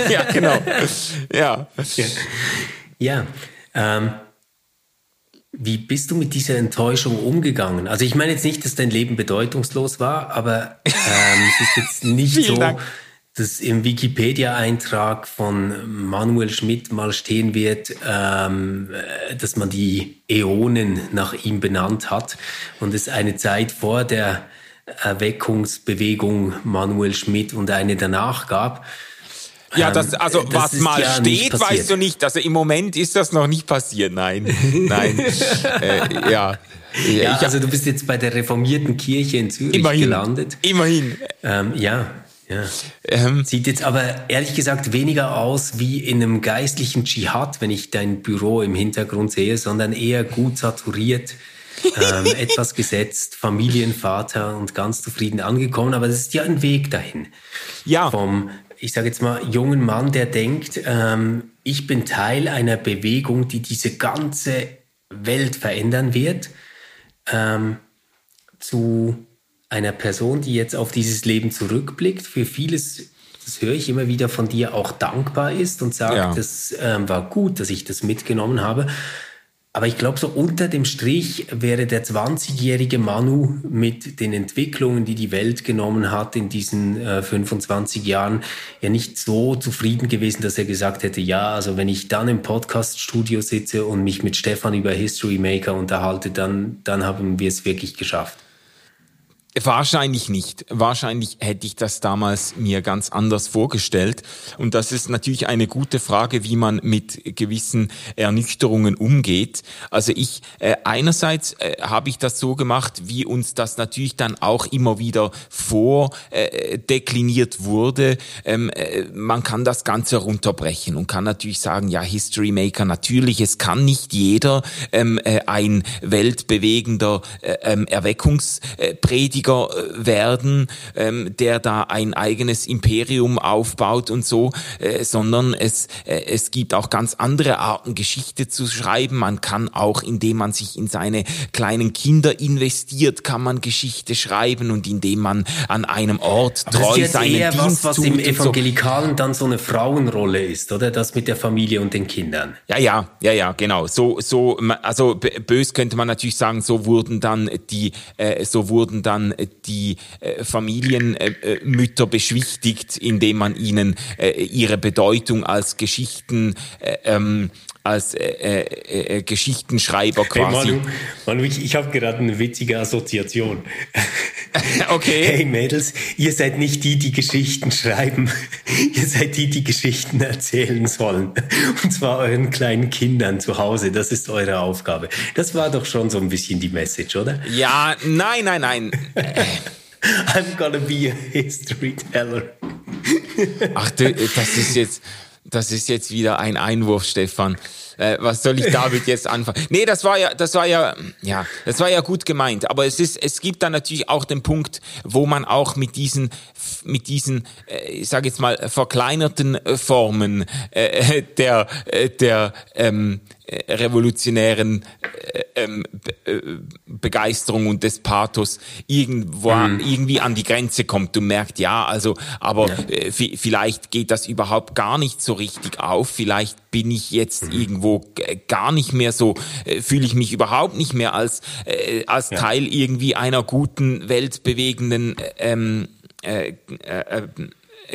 ja, genau. Ja. Ja. ja ähm, wie bist du mit dieser Enttäuschung umgegangen? Also ich meine jetzt nicht, dass dein Leben bedeutungslos war, aber ähm, es ist jetzt nicht so, Dank dass im Wikipedia-Eintrag von Manuel Schmidt mal stehen wird, ähm, dass man die Äonen nach ihm benannt hat und es eine Zeit vor der Erweckungsbewegung Manuel Schmidt und eine danach gab. Ja, das, ähm, also das was mal ja steht, weißt du nicht. Also im Moment ist das noch nicht passiert. Nein, nein. äh, ja. Ja, also du bist jetzt bei der reformierten Kirche in Zürich immerhin, gelandet. Immerhin. Ähm, ja, ja. Ähm, Sieht jetzt aber ehrlich gesagt weniger aus wie in einem geistlichen Dschihad, wenn ich dein Büro im Hintergrund sehe, sondern eher gut saturiert, ähm, etwas gesetzt, Familienvater und ganz zufrieden angekommen. Aber das ist ja ein Weg dahin. Ja. Vom, ich sage jetzt mal, jungen Mann, der denkt, ähm, ich bin Teil einer Bewegung, die diese ganze Welt verändern wird, ähm, zu einer Person, die jetzt auf dieses Leben zurückblickt, für vieles, das höre ich immer wieder von dir, auch dankbar ist und sagt, ja. das ähm, war gut, dass ich das mitgenommen habe. Aber ich glaube, so unter dem Strich wäre der 20-jährige Manu mit den Entwicklungen, die die Welt genommen hat in diesen äh, 25 Jahren, ja nicht so zufrieden gewesen, dass er gesagt hätte, ja, also wenn ich dann im Podcast-Studio sitze und mich mit Stefan über History Maker unterhalte, dann, dann haben wir es wirklich geschafft. Wahrscheinlich nicht. Wahrscheinlich hätte ich das damals mir ganz anders vorgestellt. Und das ist natürlich eine gute Frage, wie man mit gewissen Ernüchterungen umgeht. Also ich, äh, einerseits äh, habe ich das so gemacht, wie uns das natürlich dann auch immer wieder vordekliniert äh, wurde. Ähm, äh, man kann das Ganze runterbrechen und kann natürlich sagen, ja, History Maker, natürlich, es kann nicht jeder ähm, äh, ein weltbewegender äh, ähm, Erweckungsprediger Politiker äh, werden, ähm, der da ein eigenes Imperium aufbaut und so, äh, sondern es, äh, es gibt auch ganz andere Arten, Geschichte zu schreiben. Man kann auch, indem man sich in seine kleinen Kinder investiert, kann man Geschichte schreiben und indem man an einem Ort Aber treu das ist seinen eher Dienst was, was im Evangelikalen so. dann so eine Frauenrolle ist, oder? Das mit der Familie und den Kindern. Ja, ja, ja, ja, genau. So, so, also bös könnte man natürlich sagen, so wurden dann die, äh, so wurden dann die äh, Familienmütter äh, beschwichtigt, indem man ihnen äh, ihre Bedeutung als Geschichten ähm, als äh, äh, äh, Geschichtenschreiber quasi. Hey Manu, Manu ich, ich habe gerade eine witzige Assoziation. okay. Hey Mädels, ihr seid nicht die, die Geschichten schreiben. ihr seid die, die Geschichten erzählen sollen. Und zwar euren kleinen Kindern zu Hause. Das ist eure Aufgabe. Das war doch schon so ein bisschen die Message, oder? Ja, nein, nein, nein. I'm gonna be a history teller. Ach, das ist jetzt das ist jetzt wieder ein Einwurf, Stefan. Äh, was soll ich damit jetzt anfangen? Nee, das war ja, das war ja, ja, das war ja gut gemeint. Aber es ist, es gibt dann natürlich auch den Punkt, wo man auch mit diesen, mit diesen, äh, ich sage jetzt mal verkleinerten äh, Formen äh, der, äh, der ähm, äh, revolutionären äh, ähm, äh, Begeisterung und des Pathos irgendwo mhm. irgendwie an die Grenze kommt. Du merkst, ja, also, aber ja. Äh, vielleicht geht das überhaupt gar nicht so richtig auf. Vielleicht bin ich jetzt mhm. irgendwo gar nicht mehr so, fühle ich mich überhaupt nicht mehr als äh, als ja. Teil irgendwie einer guten weltbewegenden ähm, äh, äh,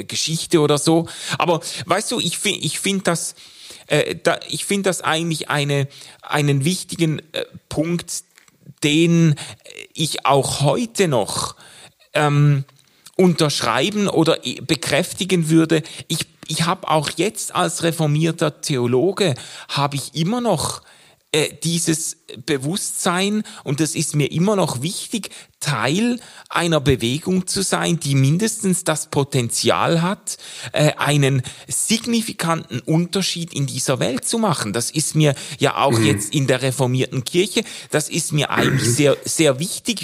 Geschichte oder so. Aber weißt du, ich finde, ich finde das äh, da, ich finde das eigentlich eine, einen wichtigen äh, Punkt, den ich auch heute noch ähm, unterschreiben oder bekräftigen würde. Ich, ich habe auch jetzt als reformierter Theologe, habe ich immer noch äh, dieses Bewusstsein, und das ist mir immer noch wichtig, Teil einer Bewegung zu sein, die mindestens das Potenzial hat, äh, einen signifikanten Unterschied in dieser Welt zu machen. Das ist mir ja auch mhm. jetzt in der reformierten Kirche, das ist mir eigentlich mhm. sehr, sehr wichtig.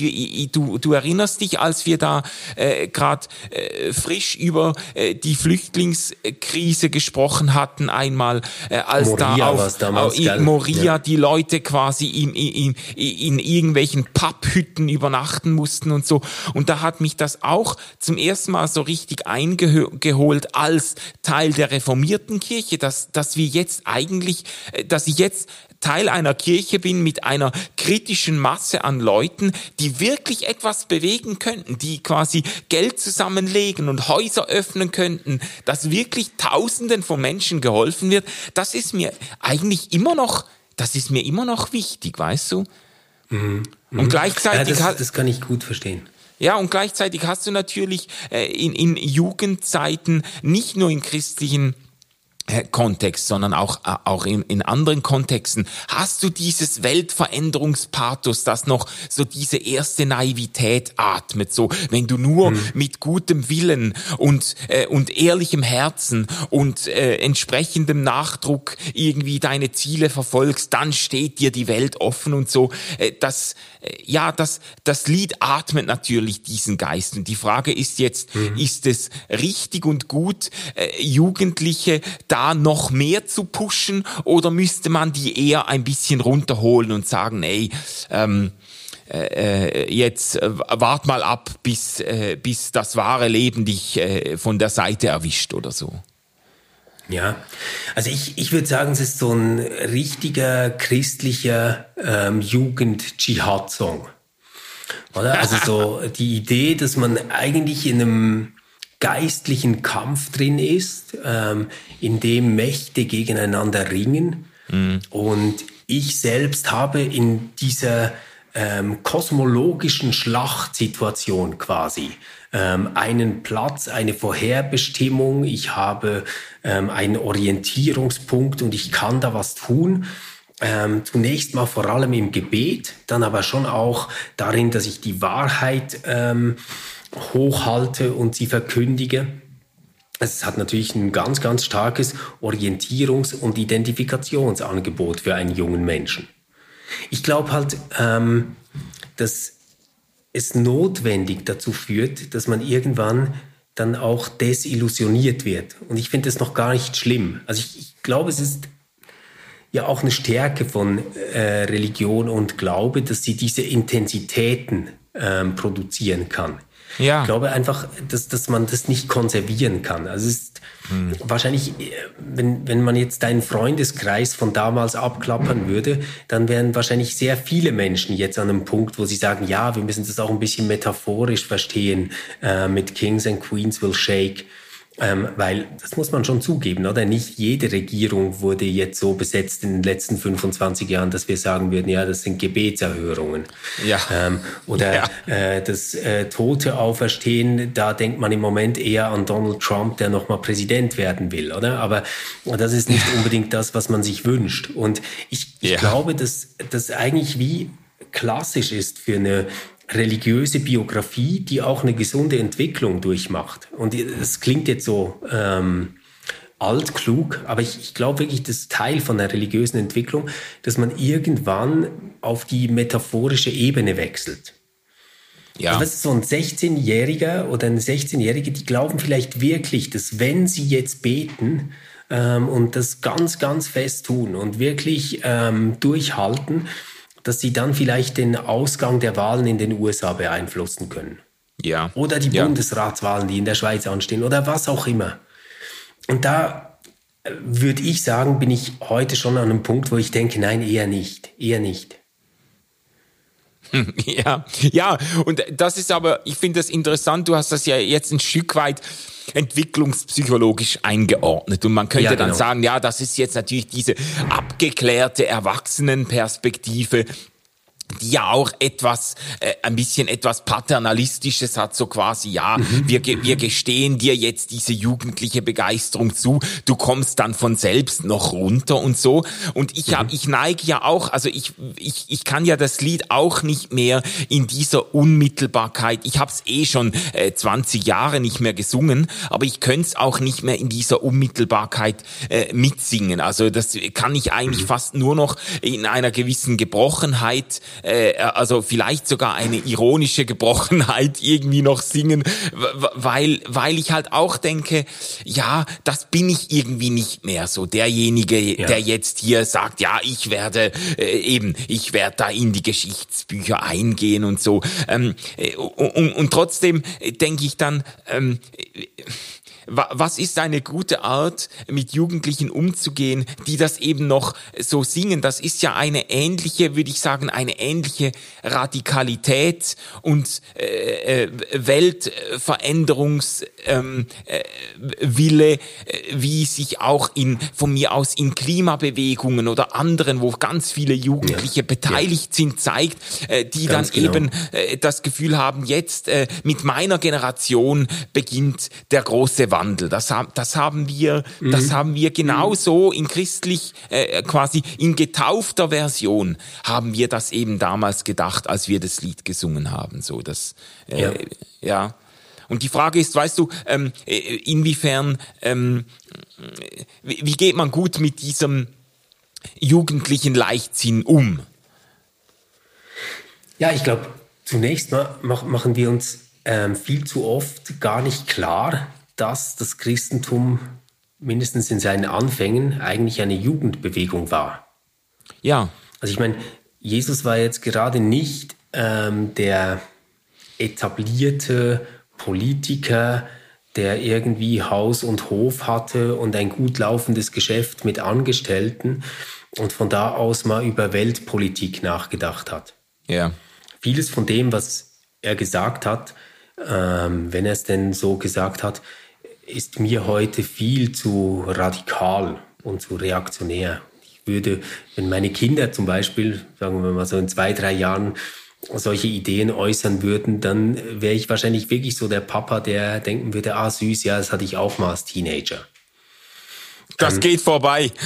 Du, du erinnerst dich, als wir da äh, gerade äh, frisch über äh, die Flüchtlingskrise gesprochen hatten, einmal, äh, als Moria da auf, damals, auf Moria ja. die Leute quasi in, in, in irgendwelchen Papphütten übernachten warten mussten und so. Und da hat mich das auch zum ersten Mal so richtig eingeholt als Teil der reformierten Kirche, dass, dass wir jetzt eigentlich, äh, dass ich jetzt Teil einer Kirche bin mit einer kritischen Masse an Leuten, die wirklich etwas bewegen könnten, die quasi Geld zusammenlegen und Häuser öffnen könnten, dass wirklich Tausenden von Menschen geholfen wird, das ist mir eigentlich immer noch, das ist mir immer noch wichtig, weißt du? Mhm. Und mhm. gleichzeitig. Ja, das, das kann ich gut verstehen. Ja, und gleichzeitig hast du natürlich äh, in, in Jugendzeiten nicht nur in christlichen Kontext, sondern auch, äh, auch in, in anderen Kontexten. Hast du dieses Weltveränderungspathos, das noch so diese erste Naivität atmet, so wenn du nur mhm. mit gutem Willen und, äh, und ehrlichem Herzen und äh, entsprechendem Nachdruck irgendwie deine Ziele verfolgst, dann steht dir die Welt offen und so. Äh, das, äh, ja, das, das Lied atmet natürlich diesen Geist. Und die Frage ist jetzt, mhm. ist es richtig und gut, äh, Jugendliche da da noch mehr zu pushen oder müsste man die eher ein bisschen runterholen und sagen, ey, ähm, äh, äh jetzt äh, wart mal ab, bis, äh, bis das wahre Leben dich äh, von der Seite erwischt oder so? Ja, also ich, ich würde sagen, es ist so ein richtiger christlicher ähm, Jugend-Dschihad-Song. Oder? Also so die Idee, dass man eigentlich in einem geistlichen Kampf drin ist, ähm, in dem Mächte gegeneinander ringen. Mhm. Und ich selbst habe in dieser ähm, kosmologischen Schlachtsituation quasi ähm, einen Platz, eine Vorherbestimmung, ich habe ähm, einen Orientierungspunkt und ich kann da was tun. Ähm, zunächst mal vor allem im Gebet, dann aber schon auch darin, dass ich die Wahrheit ähm, hochhalte und sie verkündige. Es hat natürlich ein ganz, ganz starkes Orientierungs- und Identifikationsangebot für einen jungen Menschen. Ich glaube halt, ähm, dass es notwendig dazu führt, dass man irgendwann dann auch desillusioniert wird. Und ich finde das noch gar nicht schlimm. Also ich, ich glaube, es ist ja auch eine Stärke von äh, Religion und Glaube, dass sie diese Intensitäten ähm, produzieren kann. Ja. Ich glaube einfach, dass, dass man das nicht konservieren kann. Also es ist hm. wahrscheinlich, äh, wenn, wenn man jetzt deinen Freundeskreis von damals abklappern würde, dann wären wahrscheinlich sehr viele Menschen jetzt an einem Punkt, wo sie sagen, ja, wir müssen das auch ein bisschen metaphorisch verstehen äh, mit Kings and Queens will shake. Ähm, weil das muss man schon zugeben, oder? Nicht jede Regierung wurde jetzt so besetzt in den letzten 25 Jahren, dass wir sagen würden, ja, das sind Gebetserhörungen. Ja. Ähm, oder ja. Äh, das äh, Tote auferstehen, da denkt man im Moment eher an Donald Trump, der nochmal Präsident werden will, oder? Aber das ist nicht unbedingt das, was man sich wünscht. Und ich, ich ja. glaube, dass das eigentlich wie klassisch ist für eine religiöse Biografie, die auch eine gesunde Entwicklung durchmacht. Und es klingt jetzt so ähm, altklug, aber ich, ich glaube wirklich, das ist Teil von der religiösen Entwicklung, dass man irgendwann auf die metaphorische Ebene wechselt. Ja. Also, so ein 16-Jähriger oder eine 16-Jährige, die glauben vielleicht wirklich, dass wenn sie jetzt beten ähm, und das ganz, ganz fest tun und wirklich ähm, durchhalten, dass sie dann vielleicht den Ausgang der Wahlen in den USA beeinflussen können. Ja. Oder die ja. Bundesratswahlen, die in der Schweiz anstehen oder was auch immer. Und da äh, würde ich sagen, bin ich heute schon an einem Punkt, wo ich denke, nein, eher nicht, eher nicht. Ja, ja, und das ist aber, ich finde das interessant, du hast das ja jetzt ein Stück weit entwicklungspsychologisch eingeordnet. Und man könnte ja, genau. dann sagen, ja, das ist jetzt natürlich diese abgeklärte Erwachsenenperspektive, die ja auch etwas, äh, ein bisschen etwas Paternalistisches hat, so quasi, ja, mhm. wir, wir gestehen dir jetzt diese jugendliche Begeisterung zu, du kommst dann von selbst noch runter und so. Und ich hab, mhm. ich neige ja auch, also ich, ich, ich kann ja das Lied auch nicht mehr in dieser Unmittelbarkeit, ich habe es eh schon äh, 20 Jahre nicht mehr gesungen, aber ich könnte es auch nicht mehr in dieser Unmittelbarkeit äh, mitsingen. Also das kann ich eigentlich mhm. fast nur noch in einer gewissen Gebrochenheit äh, also vielleicht sogar eine ironische Gebrochenheit irgendwie noch singen, weil, weil ich halt auch denke, ja, das bin ich irgendwie nicht mehr so. Derjenige, ja. der jetzt hier sagt, ja, ich werde äh, eben, ich werde da in die Geschichtsbücher eingehen und so. Ähm, äh, und, und trotzdem denke ich dann, ähm, was ist eine gute Art, mit Jugendlichen umzugehen, die das eben noch so singen? Das ist ja eine ähnliche, würde ich sagen, eine ähnliche Radikalität und äh, äh Weltveränderungswille, ähm, äh, äh, wie sich auch in von mir aus in Klimabewegungen oder anderen, wo ganz viele Jugendliche ja. beteiligt ja. sind, zeigt, äh, die ganz dann genau. eben äh, das Gefühl haben, jetzt mit meiner Generation beginnt der große Wandel. Wandel. Das, das haben wir, mhm. das haben wir genauso in christlich, äh, quasi in getaufter Version haben wir das eben damals gedacht, als wir das Lied gesungen haben. So, das, äh, ja. ja. Und die Frage ist, weißt du, ähm, äh, inwiefern, ähm, wie, wie geht man gut mit diesem jugendlichen Leichtsinn um? Ja, ich glaube, zunächst mal machen wir uns ähm, viel zu oft gar nicht klar, dass das Christentum mindestens in seinen Anfängen eigentlich eine Jugendbewegung war. Ja. Also ich meine, Jesus war jetzt gerade nicht ähm, der etablierte Politiker, der irgendwie Haus und Hof hatte und ein gut laufendes Geschäft mit Angestellten und von da aus mal über Weltpolitik nachgedacht hat. Ja. Vieles von dem, was er gesagt hat, ähm, wenn er es denn so gesagt hat, ist mir heute viel zu radikal und zu reaktionär. Ich würde, wenn meine Kinder zum Beispiel, sagen wir mal so in zwei, drei Jahren, solche Ideen äußern würden, dann wäre ich wahrscheinlich wirklich so der Papa, der denken würde, ah süß, ja, das hatte ich auch mal als Teenager. Das ähm, geht vorbei.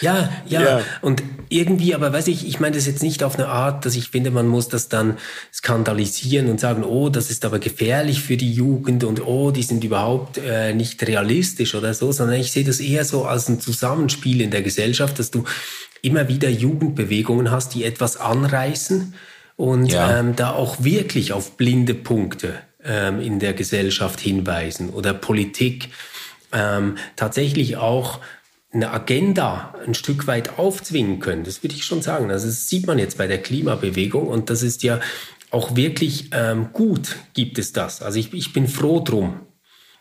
Ja, ja, ja, Und irgendwie, aber weiß ich, ich meine das jetzt nicht auf eine Art, dass ich finde, man muss das dann skandalisieren und sagen, oh, das ist aber gefährlich für die Jugend und oh, die sind überhaupt äh, nicht realistisch oder so, sondern ich sehe das eher so als ein Zusammenspiel in der Gesellschaft, dass du immer wieder Jugendbewegungen hast, die etwas anreißen und ja. ähm, da auch wirklich auf blinde Punkte ähm, in der Gesellschaft hinweisen oder Politik ähm, tatsächlich auch eine Agenda ein Stück weit aufzwingen können. Das würde ich schon sagen. Also das sieht man jetzt bei der Klimabewegung und das ist ja auch wirklich ähm, gut, gibt es das. Also ich, ich bin froh drum.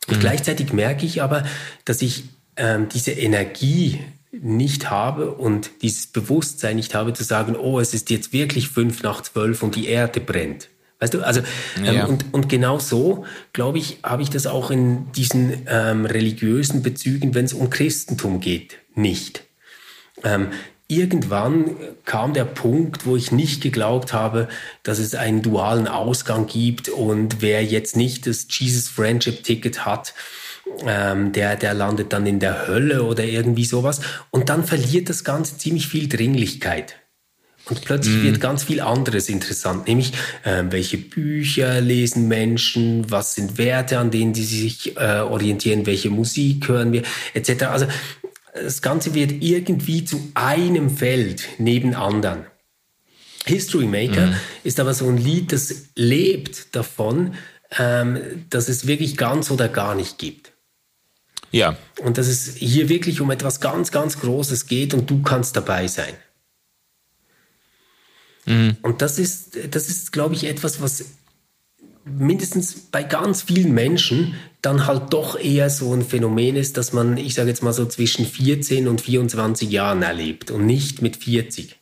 Und mhm. gleichzeitig merke ich aber, dass ich ähm, diese Energie nicht habe und dieses Bewusstsein nicht habe zu sagen, oh, es ist jetzt wirklich fünf nach zwölf und die Erde brennt. Weißt du, also ähm, ja. und, und genau so, glaube ich, habe ich das auch in diesen ähm, religiösen Bezügen, wenn es um Christentum geht, nicht. Ähm, irgendwann kam der Punkt, wo ich nicht geglaubt habe, dass es einen dualen Ausgang gibt und wer jetzt nicht das Jesus Friendship Ticket hat, ähm, der, der landet dann in der Hölle oder irgendwie sowas. Und dann verliert das Ganze ziemlich viel Dringlichkeit. Und plötzlich mm. wird ganz viel anderes interessant, nämlich äh, welche Bücher lesen Menschen, was sind Werte, an denen die sich äh, orientieren, welche Musik hören wir, etc. Also das Ganze wird irgendwie zu einem Feld neben anderen. History Maker mm. ist aber so ein Lied, das lebt davon, ähm, dass es wirklich ganz oder gar nicht gibt. Ja. Und dass es hier wirklich um etwas ganz, ganz Großes geht und du kannst dabei sein. Mhm. Und das ist, das ist, glaube ich, etwas, was mindestens bei ganz vielen Menschen dann halt doch eher so ein Phänomen ist, dass man, ich sage jetzt mal so zwischen 14 und 24 Jahren erlebt und nicht mit 40.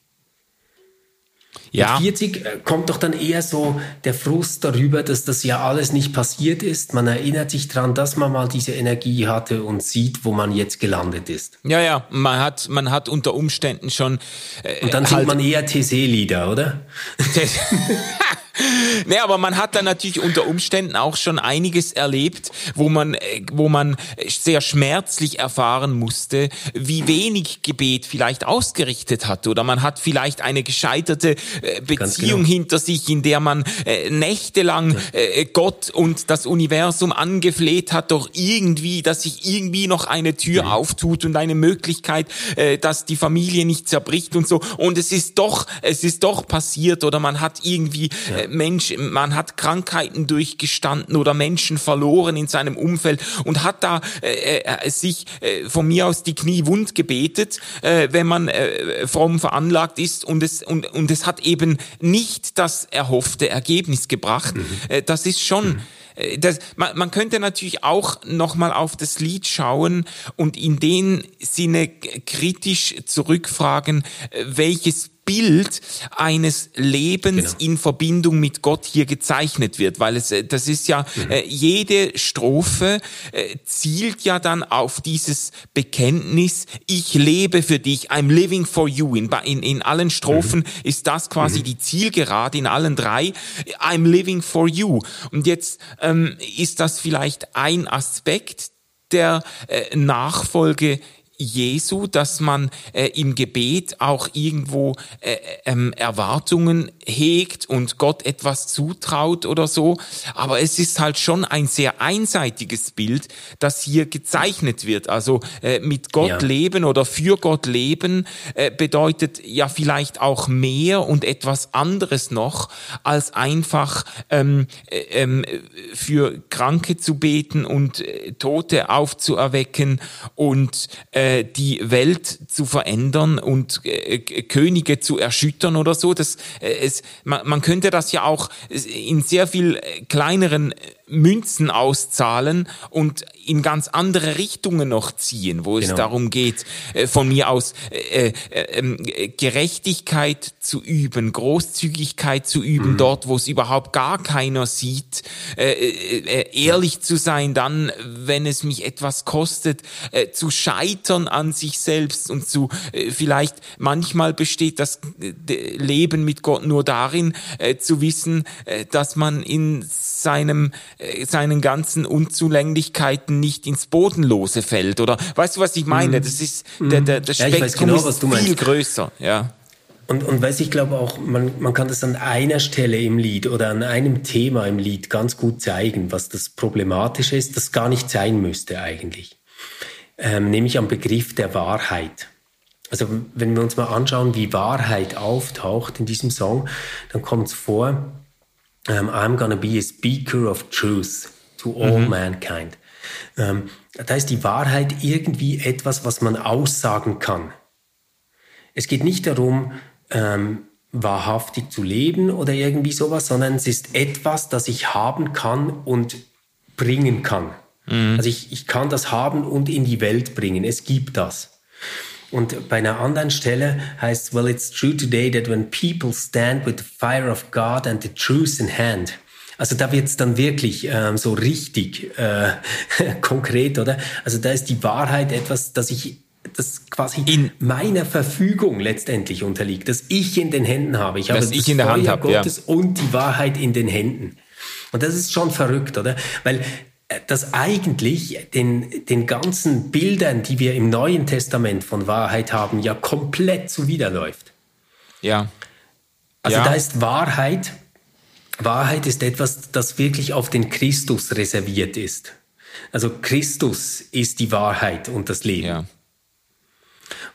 Ja. Mit 40 äh, kommt doch dann eher so der Frust darüber, dass das ja alles nicht passiert ist. Man erinnert sich daran, dass man mal diese Energie hatte und sieht, wo man jetzt gelandet ist. Ja, ja, man hat, man hat unter Umständen schon. Äh, und dann halt singt man eher TC-Lieder, oder? nee, aber man hat dann natürlich unter Umständen auch schon einiges erlebt, wo man, äh, wo man sehr schmerzlich erfahren musste, wie wenig Gebet vielleicht ausgerichtet hat. Oder man hat vielleicht eine gescheiterte äh, Beziehung genau. hinter sich, in der man äh, nächtelang äh, Gott und das Universum angefleht hat, doch irgendwie, dass sich irgendwie noch eine Tür mhm. auftut und eine Möglichkeit, äh, dass die Familie nicht zerbricht und so. Und es ist doch, es ist doch passiert oder man hat irgendwie ja. Mensch, man hat Krankheiten durchgestanden oder Menschen verloren in seinem Umfeld und hat da äh, äh, sich äh, von mir aus die Knie wund gebetet, äh, wenn man äh, fromm veranlagt ist und es und und es hat eben nicht das erhoffte Ergebnis gebracht. Mhm. Äh, das ist schon mhm äh, das, man, man könnte natürlich auch nochmal auf das Lied schauen und in dem Sinne kritisch zurückfragen, äh, welches Bild eines Lebens genau. in Verbindung mit Gott hier gezeichnet wird, weil es äh, das ist ja mhm. äh, jede Strophe äh, zielt ja dann auf dieses Bekenntnis, ich lebe für dich, I'm living for you. In in, in allen Strophen mhm. ist das quasi mhm. die Zielgerade in allen drei, I'm living for you. Und jetzt ähm, ist das vielleicht ein Aspekt der äh, Nachfolge Jesu, dass man äh, im Gebet auch irgendwo äh, ähm, Erwartungen hegt und Gott etwas zutraut oder so. Aber es ist halt schon ein sehr einseitiges Bild, das hier gezeichnet wird. Also äh, mit Gott ja. leben oder für Gott leben äh, bedeutet ja vielleicht auch mehr und etwas anderes noch, als einfach ähm, äh, ähm, für Kranke zu beten und äh, Tote aufzuerwecken und äh, äh, die Welt zu verändern und äh, Könige zu erschüttern oder so. Das, äh, es, man, man könnte das ja auch in sehr viel kleineren Münzen auszahlen und in ganz andere Richtungen noch ziehen, wo genau. es darum geht, äh, von mir aus äh, äh, ähm, Gerechtigkeit zu üben, Großzügigkeit zu üben, mhm. dort, wo es überhaupt gar keiner sieht, äh, äh, ehrlich zu sein, dann, wenn es mich etwas kostet, äh, zu scheitern an sich selbst und zu vielleicht manchmal besteht das Leben mit Gott nur darin, zu wissen, dass man in seinem seinen ganzen Unzulänglichkeiten nicht ins Bodenlose fällt. Oder weißt du, was ich meine? Mhm. Das ist der, der, das ja, Spektrum genau, ist viel meinst. größer. Ja. Und, und weiß ich glaube auch, man, man kann das an einer Stelle im Lied oder an einem Thema im Lied ganz gut zeigen, was das Problematische ist, das gar nicht sein müsste eigentlich. Ähm, nämlich am Begriff der Wahrheit. Also wenn wir uns mal anschauen, wie Wahrheit auftaucht in diesem Song, dann kommt es vor, um, I'm gonna be a speaker of truth to all mhm. mankind. Ähm, da ist die Wahrheit irgendwie etwas, was man aussagen kann. Es geht nicht darum, ähm, wahrhaftig zu leben oder irgendwie sowas, sondern es ist etwas, das ich haben kann und bringen kann. Mhm. Also ich, ich kann das haben und in die Welt bringen. Es gibt das. Und bei einer anderen Stelle heißt es, well, it's true today that when people stand with the fire of God and the truth in hand, also da wird es dann wirklich ähm, so richtig äh, konkret, oder? Also da ist die Wahrheit etwas, das ich das quasi in meiner Verfügung letztendlich unterliegt, dass ich in den Händen habe. Ich habe das ich in der Feuer Hand habe, Gottes ja. und die Wahrheit in den Händen. Und das ist schon verrückt, oder? Weil äh, das eigentlich den, den ganzen Bildern, die wir im Neuen Testament von Wahrheit haben, ja komplett zuwiderläuft. Ja. Also ja. da ist Wahrheit Wahrheit ist etwas, das wirklich auf den Christus reserviert ist. Also Christus ist die Wahrheit und das Leben. Ja.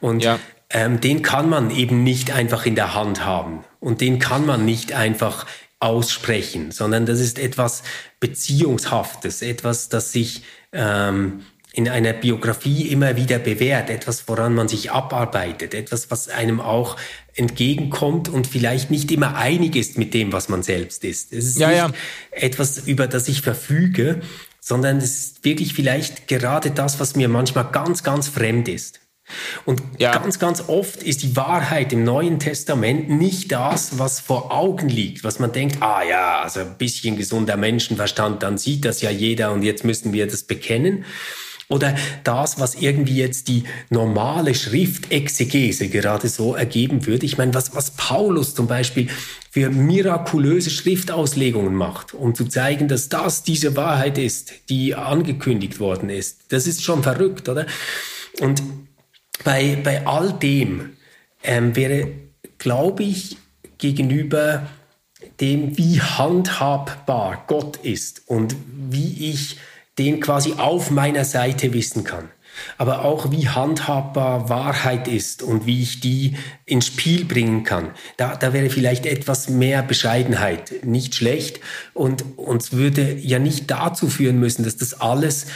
Und ja. Ähm, den kann man eben nicht einfach in der Hand haben und den kann man nicht einfach aussprechen, sondern das ist etwas Beziehungshaftes, etwas, das sich ähm, in einer Biografie immer wieder bewährt, etwas, woran man sich abarbeitet, etwas, was einem auch entgegenkommt und vielleicht nicht immer einig ist mit dem, was man selbst ist. Es ist ja, nicht ja. etwas, über das ich verfüge, sondern es ist wirklich vielleicht gerade das, was mir manchmal ganz, ganz fremd ist. Und ja. ganz, ganz oft ist die Wahrheit im Neuen Testament nicht das, was vor Augen liegt, was man denkt, ah ja, also ein bisschen gesunder Menschenverstand, dann sieht das ja jeder und jetzt müssen wir das bekennen, oder das, was irgendwie jetzt die normale Schriftexegese gerade so ergeben würde. Ich meine, was, was Paulus zum Beispiel für mirakulöse Schriftauslegungen macht, um zu zeigen, dass das diese Wahrheit ist, die angekündigt worden ist. Das ist schon verrückt, oder? Und bei, bei all dem ähm, wäre, glaube ich, gegenüber dem, wie handhabbar Gott ist und wie ich den quasi auf meiner Seite wissen kann. Aber auch wie handhabbar Wahrheit ist und wie ich die ins Spiel bringen kann. Da, da wäre vielleicht etwas mehr Bescheidenheit nicht schlecht und uns würde ja nicht dazu führen müssen, dass das alles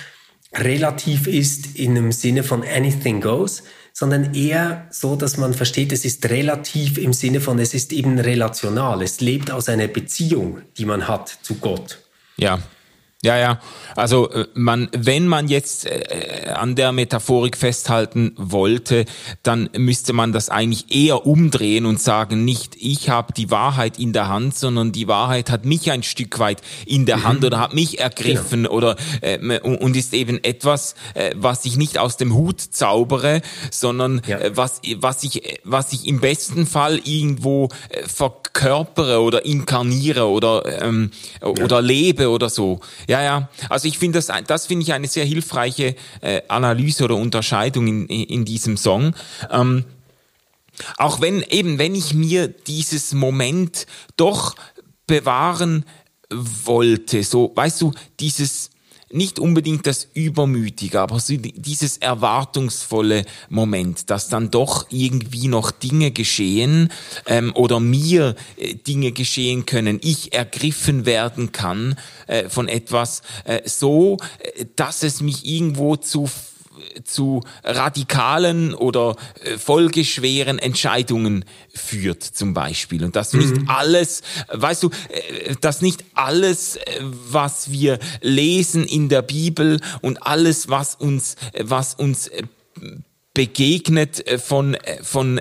relativ ist in dem Sinne von anything goes, sondern eher so, dass man versteht, es ist relativ im Sinne von, es ist eben relational. Es lebt aus einer Beziehung, die man hat zu Gott. Ja, ja, ja. Also äh, man, wenn man jetzt äh, an der Metaphorik festhalten wollte, dann müsste man das eigentlich eher umdrehen und sagen, nicht ich habe die Wahrheit in der Hand, sondern die Wahrheit hat mich ein Stück weit in der mhm. Hand oder hat mich ergriffen genau. oder äh, und ist eben etwas, äh, was ich nicht aus dem Hut zaubere, sondern ja. äh, was was ich was ich im besten Fall irgendwo äh, verkörpere oder inkarniere oder ähm, ja. oder lebe oder so. Ja, ja. Also ich finde das, das finde ich eine sehr hilfreiche äh, Analyse oder Unterscheidung in, in diesem Song. Ähm, auch wenn eben, wenn ich mir dieses Moment doch bewahren wollte, so, weißt du, dieses, nicht unbedingt das Übermütige, aber so dieses erwartungsvolle Moment, dass dann doch irgendwie noch Dinge geschehen ähm, oder mir äh, Dinge geschehen können, ich ergriffen werden kann äh, von etwas äh, so, äh, dass es mich irgendwo zu zu radikalen oder äh, folgeschweren Entscheidungen führt, zum Beispiel. Und dass nicht mhm. alles, weißt du, äh, dass nicht alles, äh, was wir lesen in der Bibel und alles, was uns, was uns begegnet von, von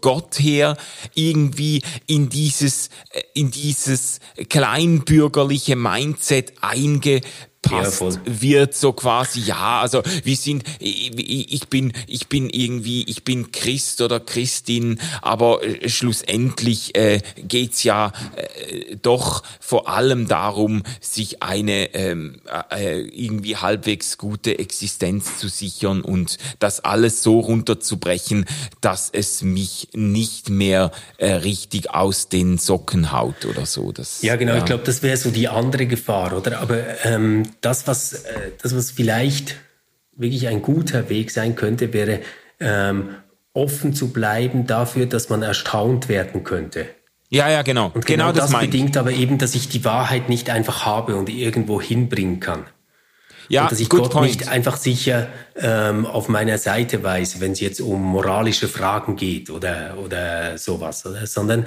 Gott her irgendwie in dieses, in dieses kleinbürgerliche Mindset einge passt, ja, wird so quasi, ja, also wir sind, ich bin, ich bin irgendwie, ich bin Christ oder Christin, aber äh, schlussendlich äh, geht's ja äh, doch vor allem darum, sich eine ähm, äh, irgendwie halbwegs gute Existenz zu sichern und das alles so runterzubrechen, dass es mich nicht mehr äh, richtig aus den Socken haut oder so. Das, ja, genau, ja. ich glaube, das wäre so die andere Gefahr, oder? Aber ähm, das, was, äh, das, was vielleicht wirklich ein guter Weg sein könnte, wäre ähm, offen zu bleiben dafür, dass man erstaunt werden könnte. Ja, ja, genau. Und genau, genau das, das bedingt aber eben, dass ich die Wahrheit nicht einfach habe und irgendwo hinbringen kann. Ja, und dass ich Gott point. nicht einfach sicher ähm, auf meiner Seite weiß, wenn es jetzt um moralische Fragen geht oder, oder sowas, oder? sondern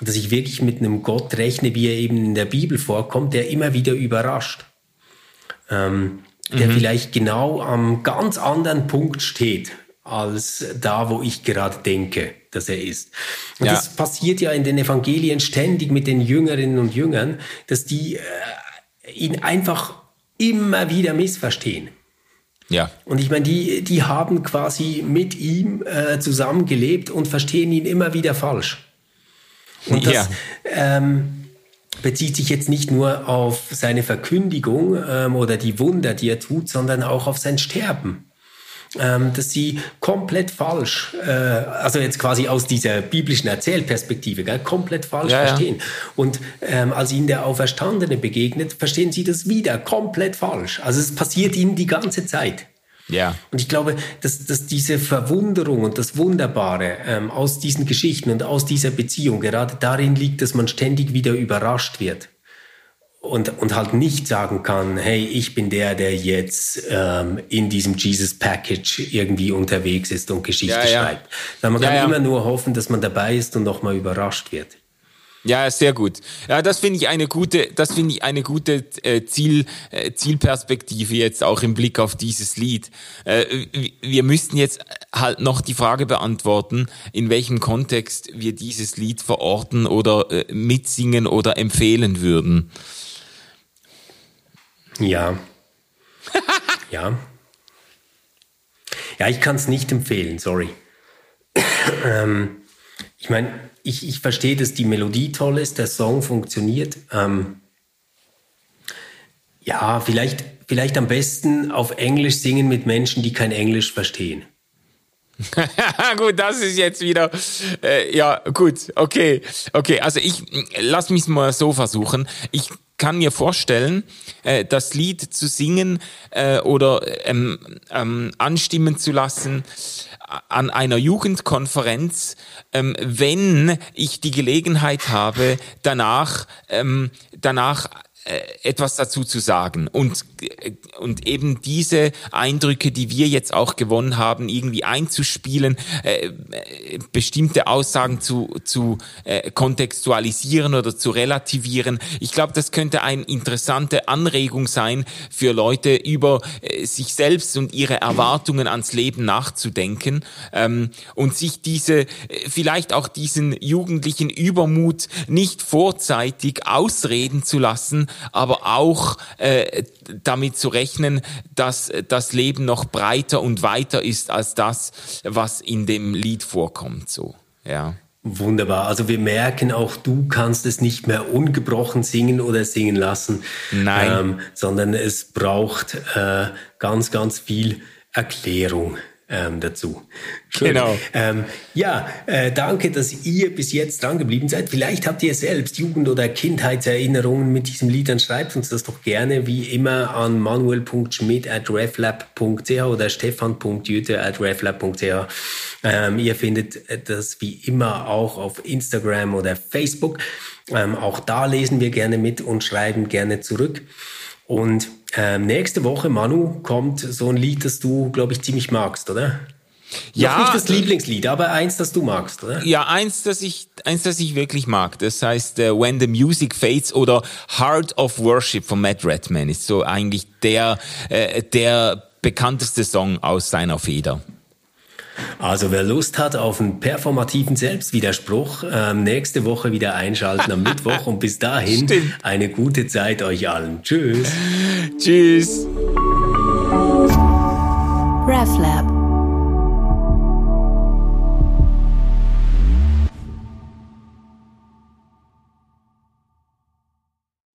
dass ich wirklich mit einem Gott rechne, wie er eben in der Bibel vorkommt, der immer wieder überrascht ähm, der mhm. vielleicht genau am ganz anderen Punkt steht als da, wo ich gerade denke, dass er ist. Und ja. das passiert ja in den Evangelien ständig mit den Jüngerinnen und Jüngern, dass die äh, ihn einfach immer wieder missverstehen. Ja. Und ich meine, die, die haben quasi mit ihm äh, zusammengelebt und verstehen ihn immer wieder falsch. Und das, ja. ähm, bezieht sich jetzt nicht nur auf seine Verkündigung ähm, oder die Wunder, die er tut, sondern auch auf sein Sterben. Ähm, dass sie komplett falsch, äh, also jetzt quasi aus dieser biblischen Erzählperspektive, gell, komplett falsch ja, verstehen. Ja. Und ähm, als ihnen der Auferstandene begegnet, verstehen sie das wieder komplett falsch. Also es passiert ihnen die ganze Zeit. Ja. Und ich glaube, dass, dass diese Verwunderung und das Wunderbare ähm, aus diesen Geschichten und aus dieser Beziehung gerade darin liegt, dass man ständig wieder überrascht wird. Und, und halt nicht sagen kann, hey, ich bin der, der jetzt ähm, in diesem Jesus Package irgendwie unterwegs ist und Geschichte ja, ja. schreibt. Sondern man ja, kann immer nur hoffen, dass man dabei ist und nochmal überrascht wird. Ja, sehr gut. Ja, das finde ich eine gute, das finde ich eine gute äh, Ziel, äh, Zielperspektive jetzt auch im Blick auf dieses Lied. Äh, wir müssten jetzt halt noch die Frage beantworten, in welchem Kontext wir dieses Lied verorten oder äh, mitsingen oder empfehlen würden. Ja. ja. Ja, ich kann es nicht empfehlen, sorry. ähm, ich meine, ich, ich verstehe, dass die Melodie toll ist, der Song funktioniert. Ähm, ja, vielleicht, vielleicht am besten auf Englisch singen mit Menschen, die kein Englisch verstehen. gut, das ist jetzt wieder, äh, ja, gut, okay, okay. Also ich, lass mich mal so versuchen. Ich kann mir vorstellen, äh, das Lied zu singen äh, oder ähm, ähm, anstimmen zu lassen an einer Jugendkonferenz, ähm, wenn ich die Gelegenheit habe, danach, ähm, danach etwas dazu zu sagen und, äh, und eben diese Eindrücke, die wir jetzt auch gewonnen haben, irgendwie einzuspielen, äh, bestimmte Aussagen zu, zu äh, kontextualisieren oder zu relativieren. Ich glaube, das könnte eine interessante Anregung sein für Leute, über äh, sich selbst und ihre Erwartungen ans Leben nachzudenken ähm, und sich diese, äh, vielleicht auch diesen jugendlichen Übermut nicht vorzeitig ausreden zu lassen, aber auch äh, damit zu rechnen, dass das Leben noch breiter und weiter ist als das, was in dem Lied vorkommt. So, ja. Wunderbar. Also wir merken auch, du kannst es nicht mehr ungebrochen singen oder singen lassen. Nein. Ähm, sondern es braucht äh, ganz, ganz viel Erklärung ähm, dazu. Genau. Ähm, ja, äh, danke, dass ihr bis jetzt dran geblieben seid. Vielleicht habt ihr selbst Jugend- oder Kindheitserinnerungen mit diesem Lied, dann schreibt uns das doch gerne wie immer an manuel.schmidt at reflab.ch oder stefan.jüte at reflab.ch. Ähm, ihr findet das wie immer auch auf Instagram oder Facebook. Ähm, auch da lesen wir gerne mit und schreiben gerne zurück. Und Ähm, nächste Woche, Manu, kommt so ein Lied, das du, glaube ich, ziemlich magst, oder? Ja, Noch nicht das Lieblingslied, aber eins, das du magst, oder? Ja, eins, das ich, eins, das ich wirklich mag. Das heißt uh, When the Music Fades oder Heart of Worship von Matt Redman ist so eigentlich der, äh, der bekannteste Song aus seiner Feder. Also wer Lust hat auf einen performativen Selbstwiderspruch, ähm, nächste Woche wieder einschalten am Mittwoch und bis dahin Stimmt. eine gute Zeit euch allen. Tschüss. Tschüss. RefLab